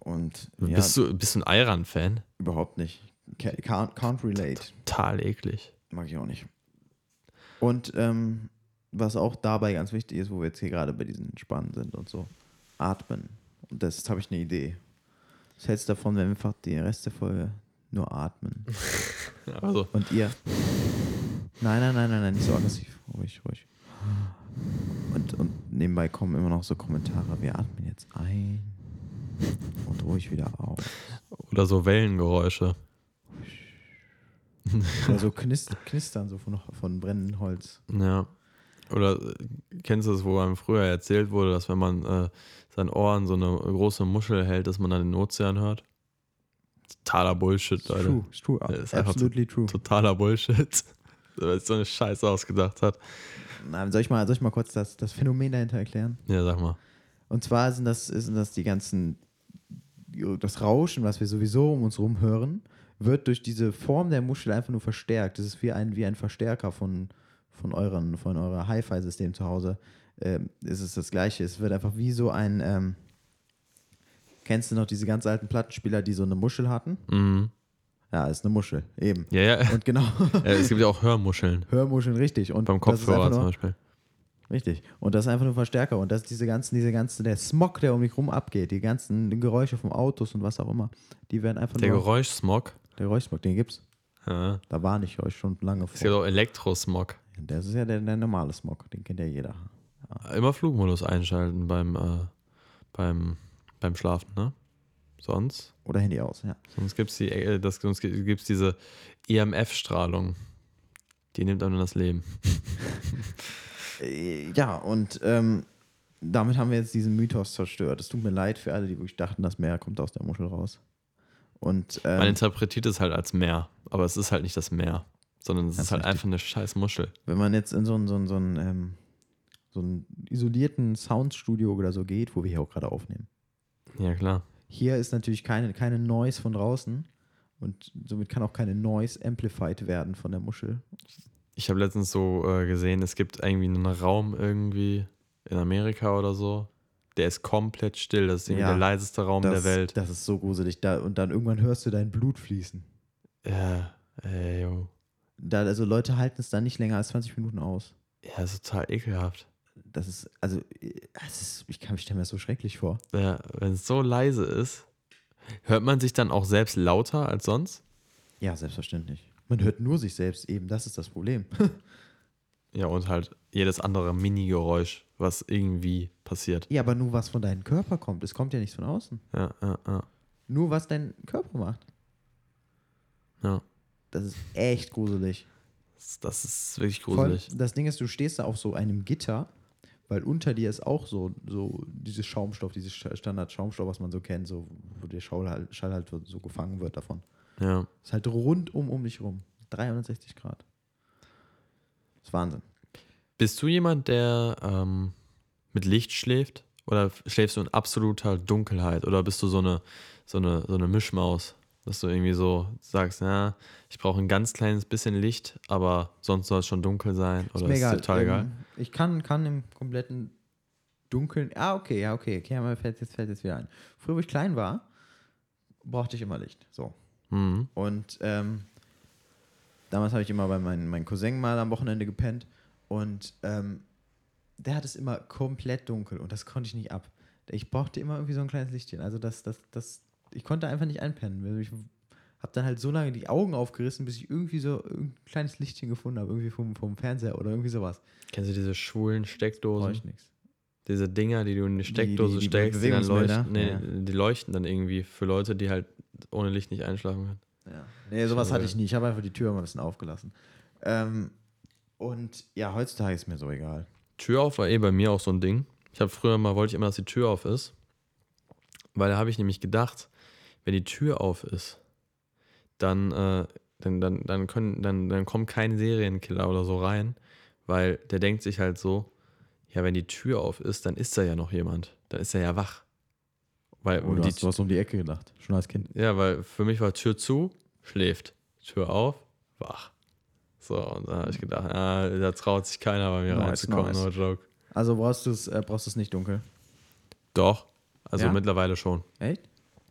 Und ja, Bist, du, bist du ein Ayran-Fan? überhaupt nicht. Ca- Can't, can't relate. Total eklig. Mag ich auch nicht. Und ähm, was auch dabei ganz wichtig ist, wo wir jetzt hier gerade bei diesen Spannen sind und so, atmen. Und das habe ich eine Idee. Was hältst du davon, wenn wir einfach die Rest der Folge nur atmen? (laughs) Also, Und ihr? Nein, nein, nein, nein, nein, nicht so aggressiv. Ruhig, ruhig. Und, und nebenbei kommen immer noch so Kommentare. Wir atmen jetzt ein und ruhig wieder aus. oder so Wellengeräusche. Oder so knist, knistern so von, von brennendem Holz. Ja. Oder äh, kennst du das, wo einem früher erzählt wurde, dass wenn man äh, sein Ohr an so eine große Muschel hält, dass man dann den Ozean hört? Totaler Bullshit, It's Leute. true, it's true. Ja, ist Absolutely true. Totaler Bullshit. (laughs) Weil es so eine Scheiße ausgedacht hat. Na, soll, ich mal, soll ich mal kurz das, das Phänomen dahinter erklären? Ja, sag mal. Und zwar sind das, sind das die ganzen, das Rauschen, was wir sowieso um uns rum hören, wird durch diese Form der Muschel einfach nur verstärkt. Das ist wie ein, wie ein Verstärker von, von, euren, von eurer Hi-Fi-System zu Hause. Ähm, ist es das Gleiche. Es wird einfach wie so ein, ähm, kennst du noch diese ganz alten Plattenspieler, die so eine Muschel hatten? Mhm. Ja, ist eine Muschel, eben. Ja, ja. Und genau, (laughs) Äh, es gibt ja auch Hörmuscheln. Hörmuscheln, richtig. Und Beim Kopfhörer zum Beispiel. Richtig. Und das ist einfach nur ein Verstärker. Und das ist diese ganzen, diese ganzen, der Smog, der um mich rum abgeht, die ganzen Geräusche von Autos und was auch immer, die werden einfach Der nur. Geräuschsmog. Der Geräuschsmog, den gibt's. Ja. Da warne ich euch schon lange Es gibt vor. auch Elektrosmog. Das ist ja der, der normale Smog, den kennt ja jeder. Immer Flugmodus einschalten beim, äh, beim, beim Schlafen, ne? Sonst, Oder Handy aus, ja. sonst gibt es die, äh, das, sonst gi- gibt's diese EMF-Strahlung. Die nimmt einem das Leben. (laughs) Äh, Ja, und ähm, damit haben wir jetzt diesen Mythos zerstört. Es tut mir leid für alle, die wirklich dachten, das Meer kommt aus der Muschel raus. Und Man ähm, interpretiert es halt als Meer, aber es ist halt nicht das Meer, sondern es ist halt richtig. einfach eine scheiß Muschel. wenn man jetzt in so ein, so ein, so ein, ähm, so so einen isolierten Soundstudio oder so geht, wo wir hier auch gerade aufnehmen. Ja, klar. Hier ist natürlich keine, keine Noise von draußen und somit kann auch keine Noise amplified werden von der Muschel. Ich habe letztens so äh, gesehen, es gibt irgendwie einen Raum irgendwie in Amerika oder so. Der ist komplett still. Das ist irgendwie Ja, der leiseste Raum das, der Welt. Das ist so gruselig. Da, und dann irgendwann hörst du dein Blut fließen. Ja, ey, yo. Da, also Leute halten es dann nicht länger als 20 Minuten aus. Ja, ist total ekelhaft. Das ist, also, es ist, ich kann mich stelle mir das so schrecklich vor. Ja, wenn es so leise ist, hört man sich dann auch selbst lauter als sonst? Ja, selbstverständlich. Man hört nur sich selbst eben, das ist das Problem. (laughs) Ja, und halt jedes andere Mini-Geräusch, was irgendwie passiert. ja, aber nur was von deinem Körper kommt. Es kommt ja nichts von außen. Ja, ja, ja. Nur was dein Körper macht. ja. Das ist echt gruselig. Das, ist wirklich Vor allem, gruselig. das Ding ist, du stehst da auf so einem Gitter, weil unter dir ist auch so, so dieses Schaumstoff, dieses Sta- Standard-Schaumstoff, was man so kennt, so, wo der Schall halt, Schall halt so gefangen wird davon. Ja. Ist halt rundum um dich rum. 360 Grad. Das ist Wahnsinn. Bist du jemand, der ähm, mit Licht schläft? Oder schläfst du in absoluter Dunkelheit? Oder bist du so eine, so eine, so eine Mischmaus? Dass du irgendwie so sagst, ja, ich brauche ein ganz kleines bisschen Licht, aber sonst soll es schon dunkel sein. Oder ist mir ist egal. total egal? Ähm, ich kann, kann im kompletten Dunkeln. Ah, okay, ja, okay. okay aber fällt jetzt, fällt jetzt wieder ein. Früher, wo ich klein war, brauchte ich immer Licht. So. Mhm. Und ähm, damals habe ich immer bei meinem mein Cousin mal am Wochenende gepennt und ähm, der hat es immer komplett dunkel und das konnte ich nicht ab. Ich brauchte immer irgendwie so ein kleines Lichtchen. Also das, das, das, ich konnte einfach nicht einpennen. weil Ich habe dann halt so lange die Augen aufgerissen, bis ich irgendwie so ein kleines Lichtchen gefunden habe, irgendwie vom, vom Fernseher oder irgendwie sowas. Kennst du diese schwulen Steckdosen? ich nichts. Diese Dinger, die du in die Steckdose die- die steckst, die, dann leuchten, nee, Ja. die leuchten dann irgendwie für Leute, die halt ohne Licht nicht einschlafen können. Ja. Nee, sowas hatte ich nie. Ich habe einfach die Tür mal ein bisschen aufgelassen. Ähm, und ja, heutzutage ist mir so egal. Tür auf war eh bei mir auch so ein Ding. Ich habe früher mal, wollte ich immer, dass die Tür auf ist. Weil da habe ich nämlich gedacht, wenn die Tür auf ist, dann, äh, dann, dann, dann, können, dann, dann kommt kein Serienkiller oder so rein, weil der denkt sich halt so, ja, wenn die Tür auf ist, dann ist da ja noch jemand. Dann ist er ja wach. Weil Oh, du, die, hast, du hast um die Ecke gedacht, schon als Kind. ja, weil für mich war Tür zu, schläft. Tür auf, wach. So, und da habe ich gedacht, ah, da traut sich keiner bei mir Nice, reinzukommen, nice. no joke. Also brauchst du es äh, brauchst du's nicht dunkel. Doch, also Ja? mittlerweile schon. Echt?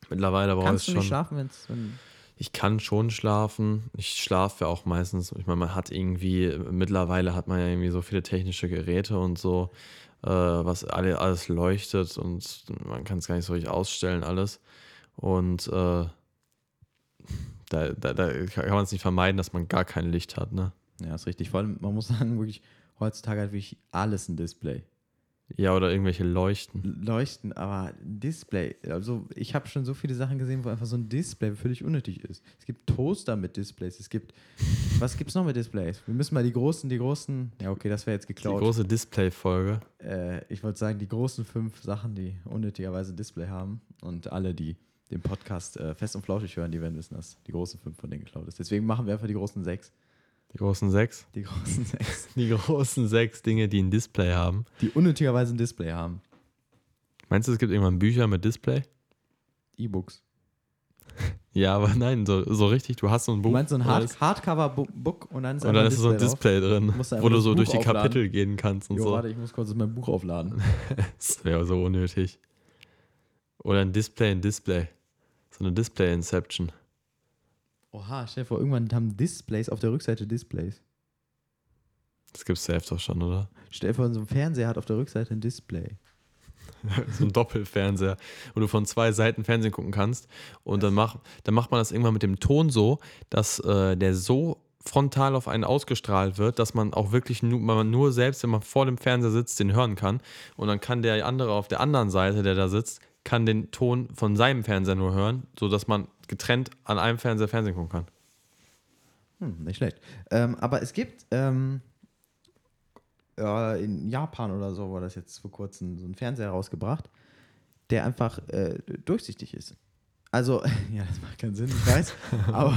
Mittlerweile brauche ich Kannst du schon. nicht schlafen, wenn's, wenn Ich kann schon schlafen. Ich schlafe auch meistens. Ich meine, man hat irgendwie, mittlerweile hat man ja irgendwie so viele technische Geräte und so, äh, was alle, alles leuchtet und man kann es gar nicht so richtig ausstellen, alles. Und äh, da, da, da kann man es nicht vermeiden, dass man gar kein Licht hat, ne? Ja, ist richtig. Vor allem, man muss sagen, wirklich, heutzutage hat wirklich alles ein Display. Ja, oder irgendwelche Leuchten. Leuchten, aber ein Display. Also, ich habe schon so viele Sachen gesehen, wo einfach so ein Display völlig unnötig ist. Es gibt Toaster mit Displays. Es gibt. Was gibt's noch mit Displays? Wir müssen mal die großen, die großen. Ja, okay, das wäre jetzt Die geklaut. große Display-Folge. äh, ich wollte sagen, die großen fünf Sachen, die unnötigerweise Display haben. Und alle, die den Podcast äh, fest und flauschig hören, die werden wissen, dass die großen fünf von denen geklaut ist. Deswegen machen wir einfach die großen sechs. Die großen sechs. Die großen (laughs) sechs. Die großen sechs Dinge, die ein Display haben. Die unnötigerweise ein Display haben. Meinst du, es gibt irgendwann Bücher mit Display? E-Books. (laughs) Ja, aber nein, so, so richtig, du hast so ein Buch. Du meinst so ein Hard Hardcover-Book und dann ist und dann ist so ein drauf. Display drin, du einfach wo du so Buch durch die aufladen. Kapitel gehen kannst und Jo, so. warte, ich muss kurz mein Buch aufladen. (laughs) Das wäre so unnötig. Oder ein Display in Display. So eine Display-Inception. Oha, stell dir vor, irgendwann haben Displays auf der Rückseite Displays. Das gibt's safe doch schon, oder? Stell dir vor, so ein Fernseher hat auf der Rückseite ein Display. (laughs) so ein Doppelfernseher, wo du von zwei Seiten Fernsehen gucken kannst. Und dann, mach, dann macht man das irgendwann mit dem Ton so, dass äh, der so frontal auf einen ausgestrahlt wird, dass man auch wirklich nur, man nur selbst, wenn man vor dem Fernseher sitzt, den hören kann. Und dann kann der andere auf der anderen Seite, der da sitzt, kann den Ton von seinem Fernseher nur hören, sodass man getrennt an einem Fernseher Fernsehen gucken kann. Hm, nicht schlecht. Ähm, aber es gibt ähm, ja, in Japan oder so war das jetzt vor kurzem so ein Fernseher rausgebracht, der einfach äh, durchsichtig ist. Also, (laughs) ja, das macht keinen Sinn, ich weiß, (laughs) aber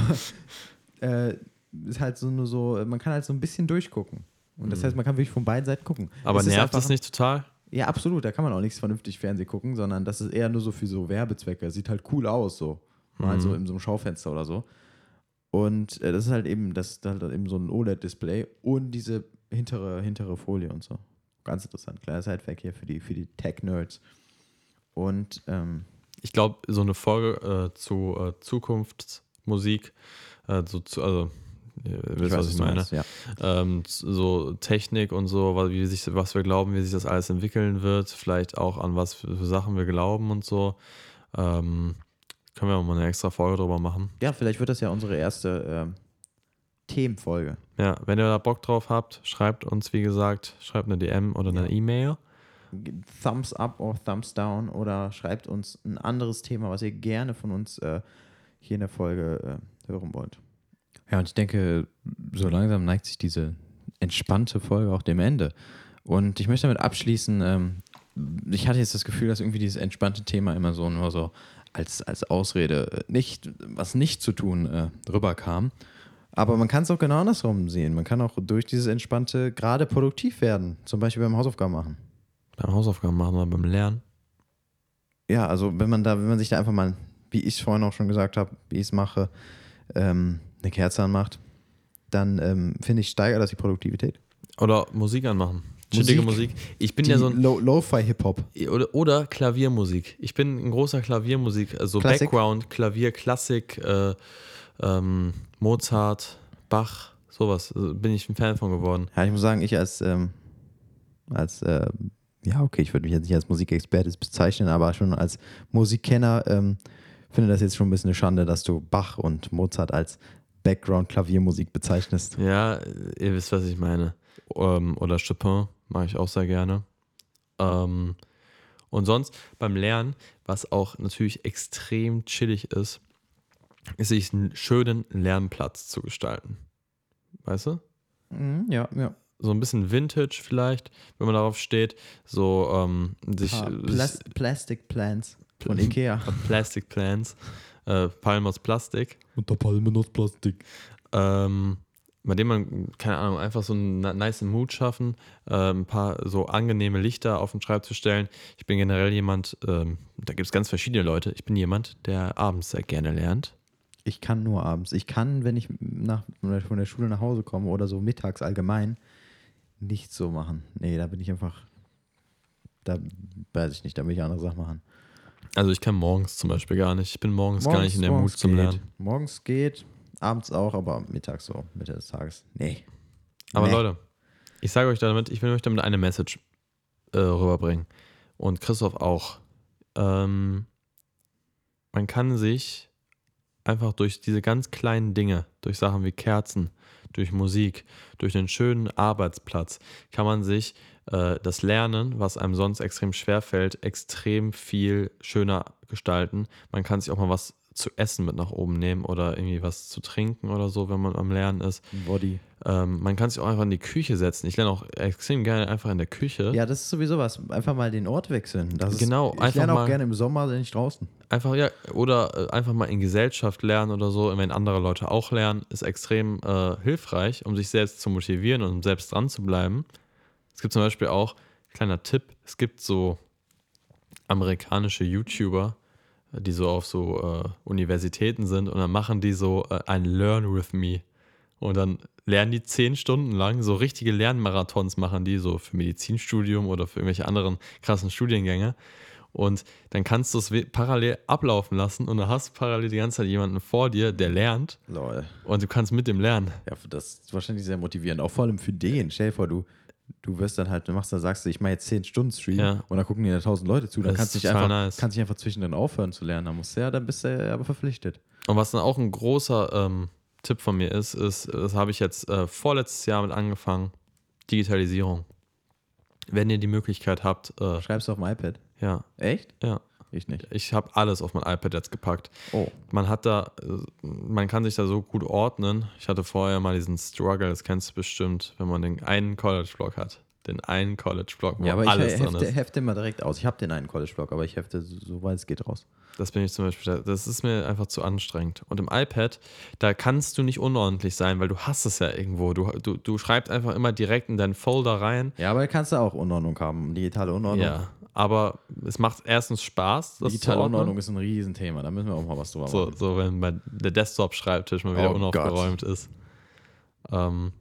äh, ist halt so nur so, man kann halt so ein bisschen durchgucken. Und das heißt, man kann wirklich von beiden Seiten gucken. Aber ist nervt es nicht total? Ja, absolut. Da kann man auch nichts vernünftig Fernsehen gucken, sondern das ist eher nur so für so Werbezwecke. Sieht halt cool aus, so. Mal Mhm. so in so einem Schaufenster oder so. Und äh, das ist halt eben, das ist halt eben so ein OLED-Display und diese hintere, hintere Folie und so. Ganz interessant. Kleiner Sidefact hier für die, für die Tech-Nerds. Und ähm, Ich glaube, so eine Folge äh, zu äh, Zukunftsmusik, äh, so zu, also, ihr wisst, was ich meine. meinst, Ja. ähm, so Technik und so, wie sich, was wir glauben, wie sich das alles entwickeln wird, vielleicht auch an was für, für Sachen wir glauben und so. Ähm, können wir auch mal eine extra Folge drüber machen. ja, vielleicht wird das ja unsere erste ähm, Themenfolge. Ja, wenn ihr da Bock drauf habt, schreibt uns, wie gesagt, schreibt eine DM oder eine Ja. E-Mail. Thumbs up oder Thumbs down oder schreibt uns ein anderes Thema, was ihr gerne von uns äh, hier in der Folge äh, hören wollt. Ja, und ich denke, so langsam neigt sich diese entspannte Folge auch dem Ende. Und ich möchte damit abschließen, ähm, ich hatte jetzt das Gefühl, dass irgendwie dieses entspannte Thema immer so nur so als, als Ausrede äh, nicht, was nicht zu tun, äh, rüberkam. Aber man kann es auch genau andersrum sehen. Man kann auch durch dieses Entspannte gerade produktiv werden. Zum Beispiel beim Hausaufgaben machen. Beim Hausaufgaben machen wir beim Lernen. Ja, also wenn man da, wenn man sich da einfach mal, wie ich es vorhin auch schon gesagt habe, wie ich es mache, ähm, eine Kerze anmacht, dann ähm, finde ich, steigert das die Produktivität. Oder Musik anmachen. Chillige Musik. Musik. Ich bin Die ja so ein. Lo- Lo-Fi-Hip-Hop. Oder, oder Klaviermusik. Ich bin ein großer Klaviermusik, also Klassik? Background, Klavier, Klassik, äh, ähm, Mozart, Bach, sowas. Also bin ich ein Fan von geworden. Ja, ich muss sagen, ich als, ähm, als äh, ja, okay, ich würde mich jetzt nicht als Musikexperte bezeichnen, aber schon als Musikkenner ähm, finde das jetzt schon ein bisschen eine Schande, dass du Bach und Mozart als Background-Klaviermusik bezeichnest. Ja, ihr wisst, was ich meine. Ähm, oder Chopin mache ich auch sehr gerne. Ähm, und sonst beim Lernen, was auch natürlich extrem chillig ist, ist sich einen schönen Lernplatz zu gestalten. Weißt du? Mhm, ja, ja. so ein bisschen Vintage vielleicht, wenn man darauf steht, so ähm, sich, Ah, sich Plas Plastic Plants von Ikea. (laughs) Plastic Plants, äh, Palmen aus Plastik, Unter Palmen aus Plastik. ähm, bei dem man, keine Ahnung, einfach so einen nice Mood schaffen, äh, ein paar so angenehme Lichter auf den Schreibtisch stellen. Ich bin generell jemand, ähm, da gibt es ganz verschiedene Leute, ich bin jemand, der abends sehr gerne lernt. Ich kann nur abends. Ich kann, wenn ich nach, von der Schule nach Hause komme oder so mittags allgemein, nicht so machen. Nee, da bin ich einfach, da weiß ich nicht, da will ich andere Sachen machen. Also ich kann morgens zum Beispiel gar nicht, ich bin morgens, gar nicht in der Mut morgens zum geht. Lernen. Morgens geht, abends auch, aber mittags so, Mitte des Tages. Nee. Aber Nee. Leute, ich sage euch damit, ich will euch damit eine Message äh, rüberbringen. Und Christoph auch. Ähm, man kann sich einfach durch diese ganz kleinen Dinge, durch Sachen wie Kerzen, durch Musik, durch einen schönen Arbeitsplatz, kann man sich äh, das Lernen, was einem sonst extrem schwer fällt, extrem viel schöner gestalten. Man kann sich auch mal was zu essen mit nach oben nehmen oder irgendwie was zu trinken oder so, wenn man am Lernen ist. Body. Ähm, man kann sich auch einfach in die Küche setzen. Ich lerne auch extrem gerne einfach in der Küche. Ja, das ist sowieso was. Einfach mal den Ort wechseln. Das Genau, Ist, ich einfach lerne auch mal- gerne im Sommer, nicht draußen. Einfach, ja, oder äh, einfach mal in Gesellschaft lernen oder so, wenn andere Leute auch lernen, ist extrem äh, hilfreich, um sich selbst zu motivieren und um selbst dran zu bleiben. Es gibt zum Beispiel auch, kleiner Tipp, es gibt so amerikanische YouTuber, die so auf so äh, Universitäten sind und dann machen die so äh, ein Learn with Me. Und dann lernen die zehn Stunden lang, so richtige Lernmarathons machen die, so für Medizinstudium oder für irgendwelche anderen krassen Studiengänge. Und dann kannst du es parallel ablaufen lassen und dann hast du parallel die ganze Zeit jemanden vor dir, der lernt Lol. und du kannst mit dem lernen. Ja, das ist wahrscheinlich sehr motivierend. Auch vor allem für den. Stell dir vor, du, du wirst dann halt, du machst da, sagst du, ich mache jetzt 10 Stunden Stream Ja. und dann gucken dir da 1000 Leute zu. Dann Das kannst du dich einfach, nice. kannst dich einfach zwischendrin aufhören zu lernen. Dann musst du ja, dann bist du ja aber verpflichtet. Und was dann auch ein großer ähm, Tipp von mir ist, ist, das habe ich jetzt äh, vorletztes Jahr mit angefangen, Digitalisierung. Wenn ihr die Möglichkeit habt, äh, Schreibst du auf dem iPad? ja, Echt? ja, Ich nicht. ich habe alles auf mein iPad jetzt gepackt. Oh. Man hat da, man kann sich da so gut ordnen. Ich hatte vorher mal diesen Struggle, das kennst du bestimmt, wenn man den einen College-Blog hat, den einen College-Blog, wo Ja, aber alles ich drin hefte, ist. hefte immer direkt aus. Ich habe den einen College-Blog, aber ich hefte so, weit es geht raus. Das bin ich zum Beispiel, das ist mir einfach zu anstrengend. Und im iPad, da kannst du nicht unordentlich sein, weil du hast es ja irgendwo. Du, du, du schreibst einfach immer direkt in deinen Folder rein. Ja, aber da kannst du auch Unordnung haben, digitale Unordnung. Ja, aber es macht erstens Spaß, das digitale. Unordnung ist ein Riesenthema. Da müssen wir auch mal was drüber So, machen. so wenn der Desktop-Schreibtisch mal wieder Oh unaufgeräumt ist. Ähm,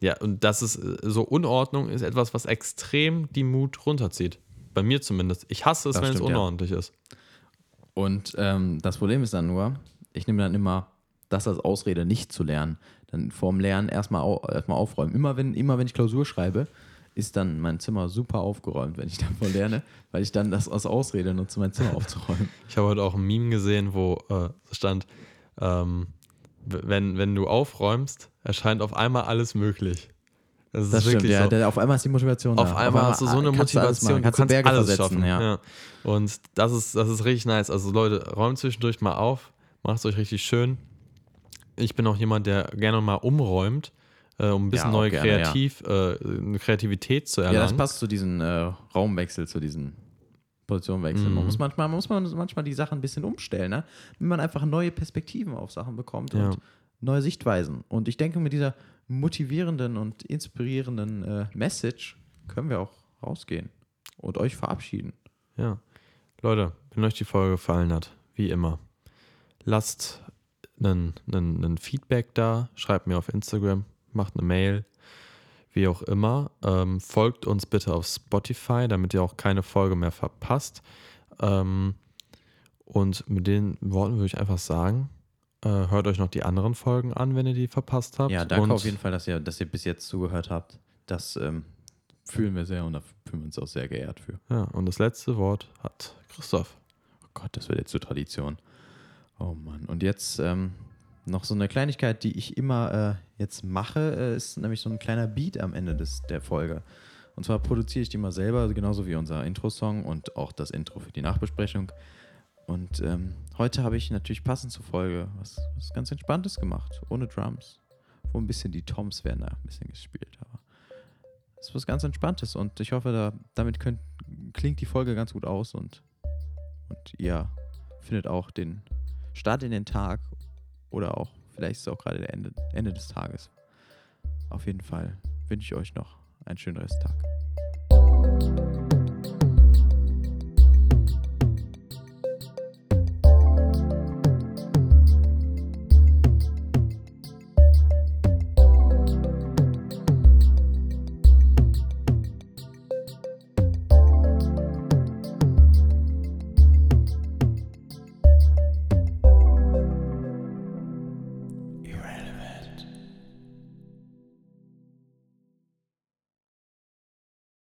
ja, und das ist äh, so Unordnung ist etwas, was extrem die Mut runterzieht. Bei mir zumindest. Ich hasse es, Das wenn es stimmt, ja. unordentlich ist. Und ähm, das Problem ist dann nur, ich nehme dann immer das als Ausrede, nicht zu lernen. Dann vorm Lernen erstmal au erstmal aufräumen. Immer wenn, immer wenn ich Klausur schreibe, ist dann mein Zimmer super aufgeräumt, wenn ich (laughs) davon lerne, weil ich dann das als Ausrede nutze, mein Zimmer aufzuräumen. Ich habe heute auch ein Meme gesehen, wo äh, stand, ähm, wenn, wenn du aufräumst, erscheint auf einmal alles möglich. Das ist Das stimmt, wirklich ja. so. Der, auf einmal ist die Motivation Auf da. einmal hast du so eine kannst du Motivation, machen, kannst du kannst Berge alles versetzen. schaffen. Ja. Ja. Und das ist, das ist richtig nice. Also Leute, räumt zwischendurch mal auf, macht es euch richtig schön. Ich bin auch jemand, der gerne mal umräumt, äh, um ein bisschen Ja, neue gerne, ja. Kreativ, äh, eine Kreativität zu ja, erlangen. das passt zu diesem äh, Raumwechsel, zu diesen Positionwechsel. Man, Mhm. muss manchmal, man muss man manchmal die Sachen ein bisschen umstellen, ne? wenn man einfach neue Perspektiven auf Sachen bekommt Ja. und neue Sichtweisen. Und ich denke, mit dieser motivierenden und inspirierenden äh, Message können wir auch rausgehen und euch verabschieden. Ja. Leute, wenn euch die Folge gefallen hat, wie immer, lasst einen, einen, einen Feedback da, schreibt mir auf Instagram, macht eine Mail, wie auch immer. Ähm, folgt uns bitte auf Spotify, damit ihr auch keine Folge mehr verpasst. Ähm, und mit den Worten würde ich einfach sagen, äh, hört euch noch die anderen Folgen an, wenn ihr die verpasst habt. Ja, danke und auf jeden Fall, dass ihr, dass ihr bis jetzt zugehört habt. Das ähm, fühlen wir sehr und da fühlen wir uns auch sehr geehrt für. Ja, und das letzte Wort hat Christoph. Oh Gott, das wird jetzt zur Tradition. Oh Mann. Und jetzt ähm, noch so eine Kleinigkeit, die ich immer äh, jetzt mache, äh, ist nämlich so ein kleiner Beat am Ende des, der Folge. Und zwar produziere ich die mal selber, genauso wie unser Intro-Song und auch das Intro für die Nachbesprechung. Und ähm, heute habe ich natürlich passend zur Folge was, was ganz Entspanntes gemacht, ohne Drums. Wo ein bisschen die Toms werden da ein bisschen gespielt, aber es ist was ganz Entspanntes und ich hoffe, da, damit könnt, klingt die Folge ganz gut aus und, und ihr findet auch den Start in den Tag oder auch, vielleicht ist es auch gerade der Ende, Ende des Tages. Auf jeden Fall wünsche ich euch noch einen schönen Resttag.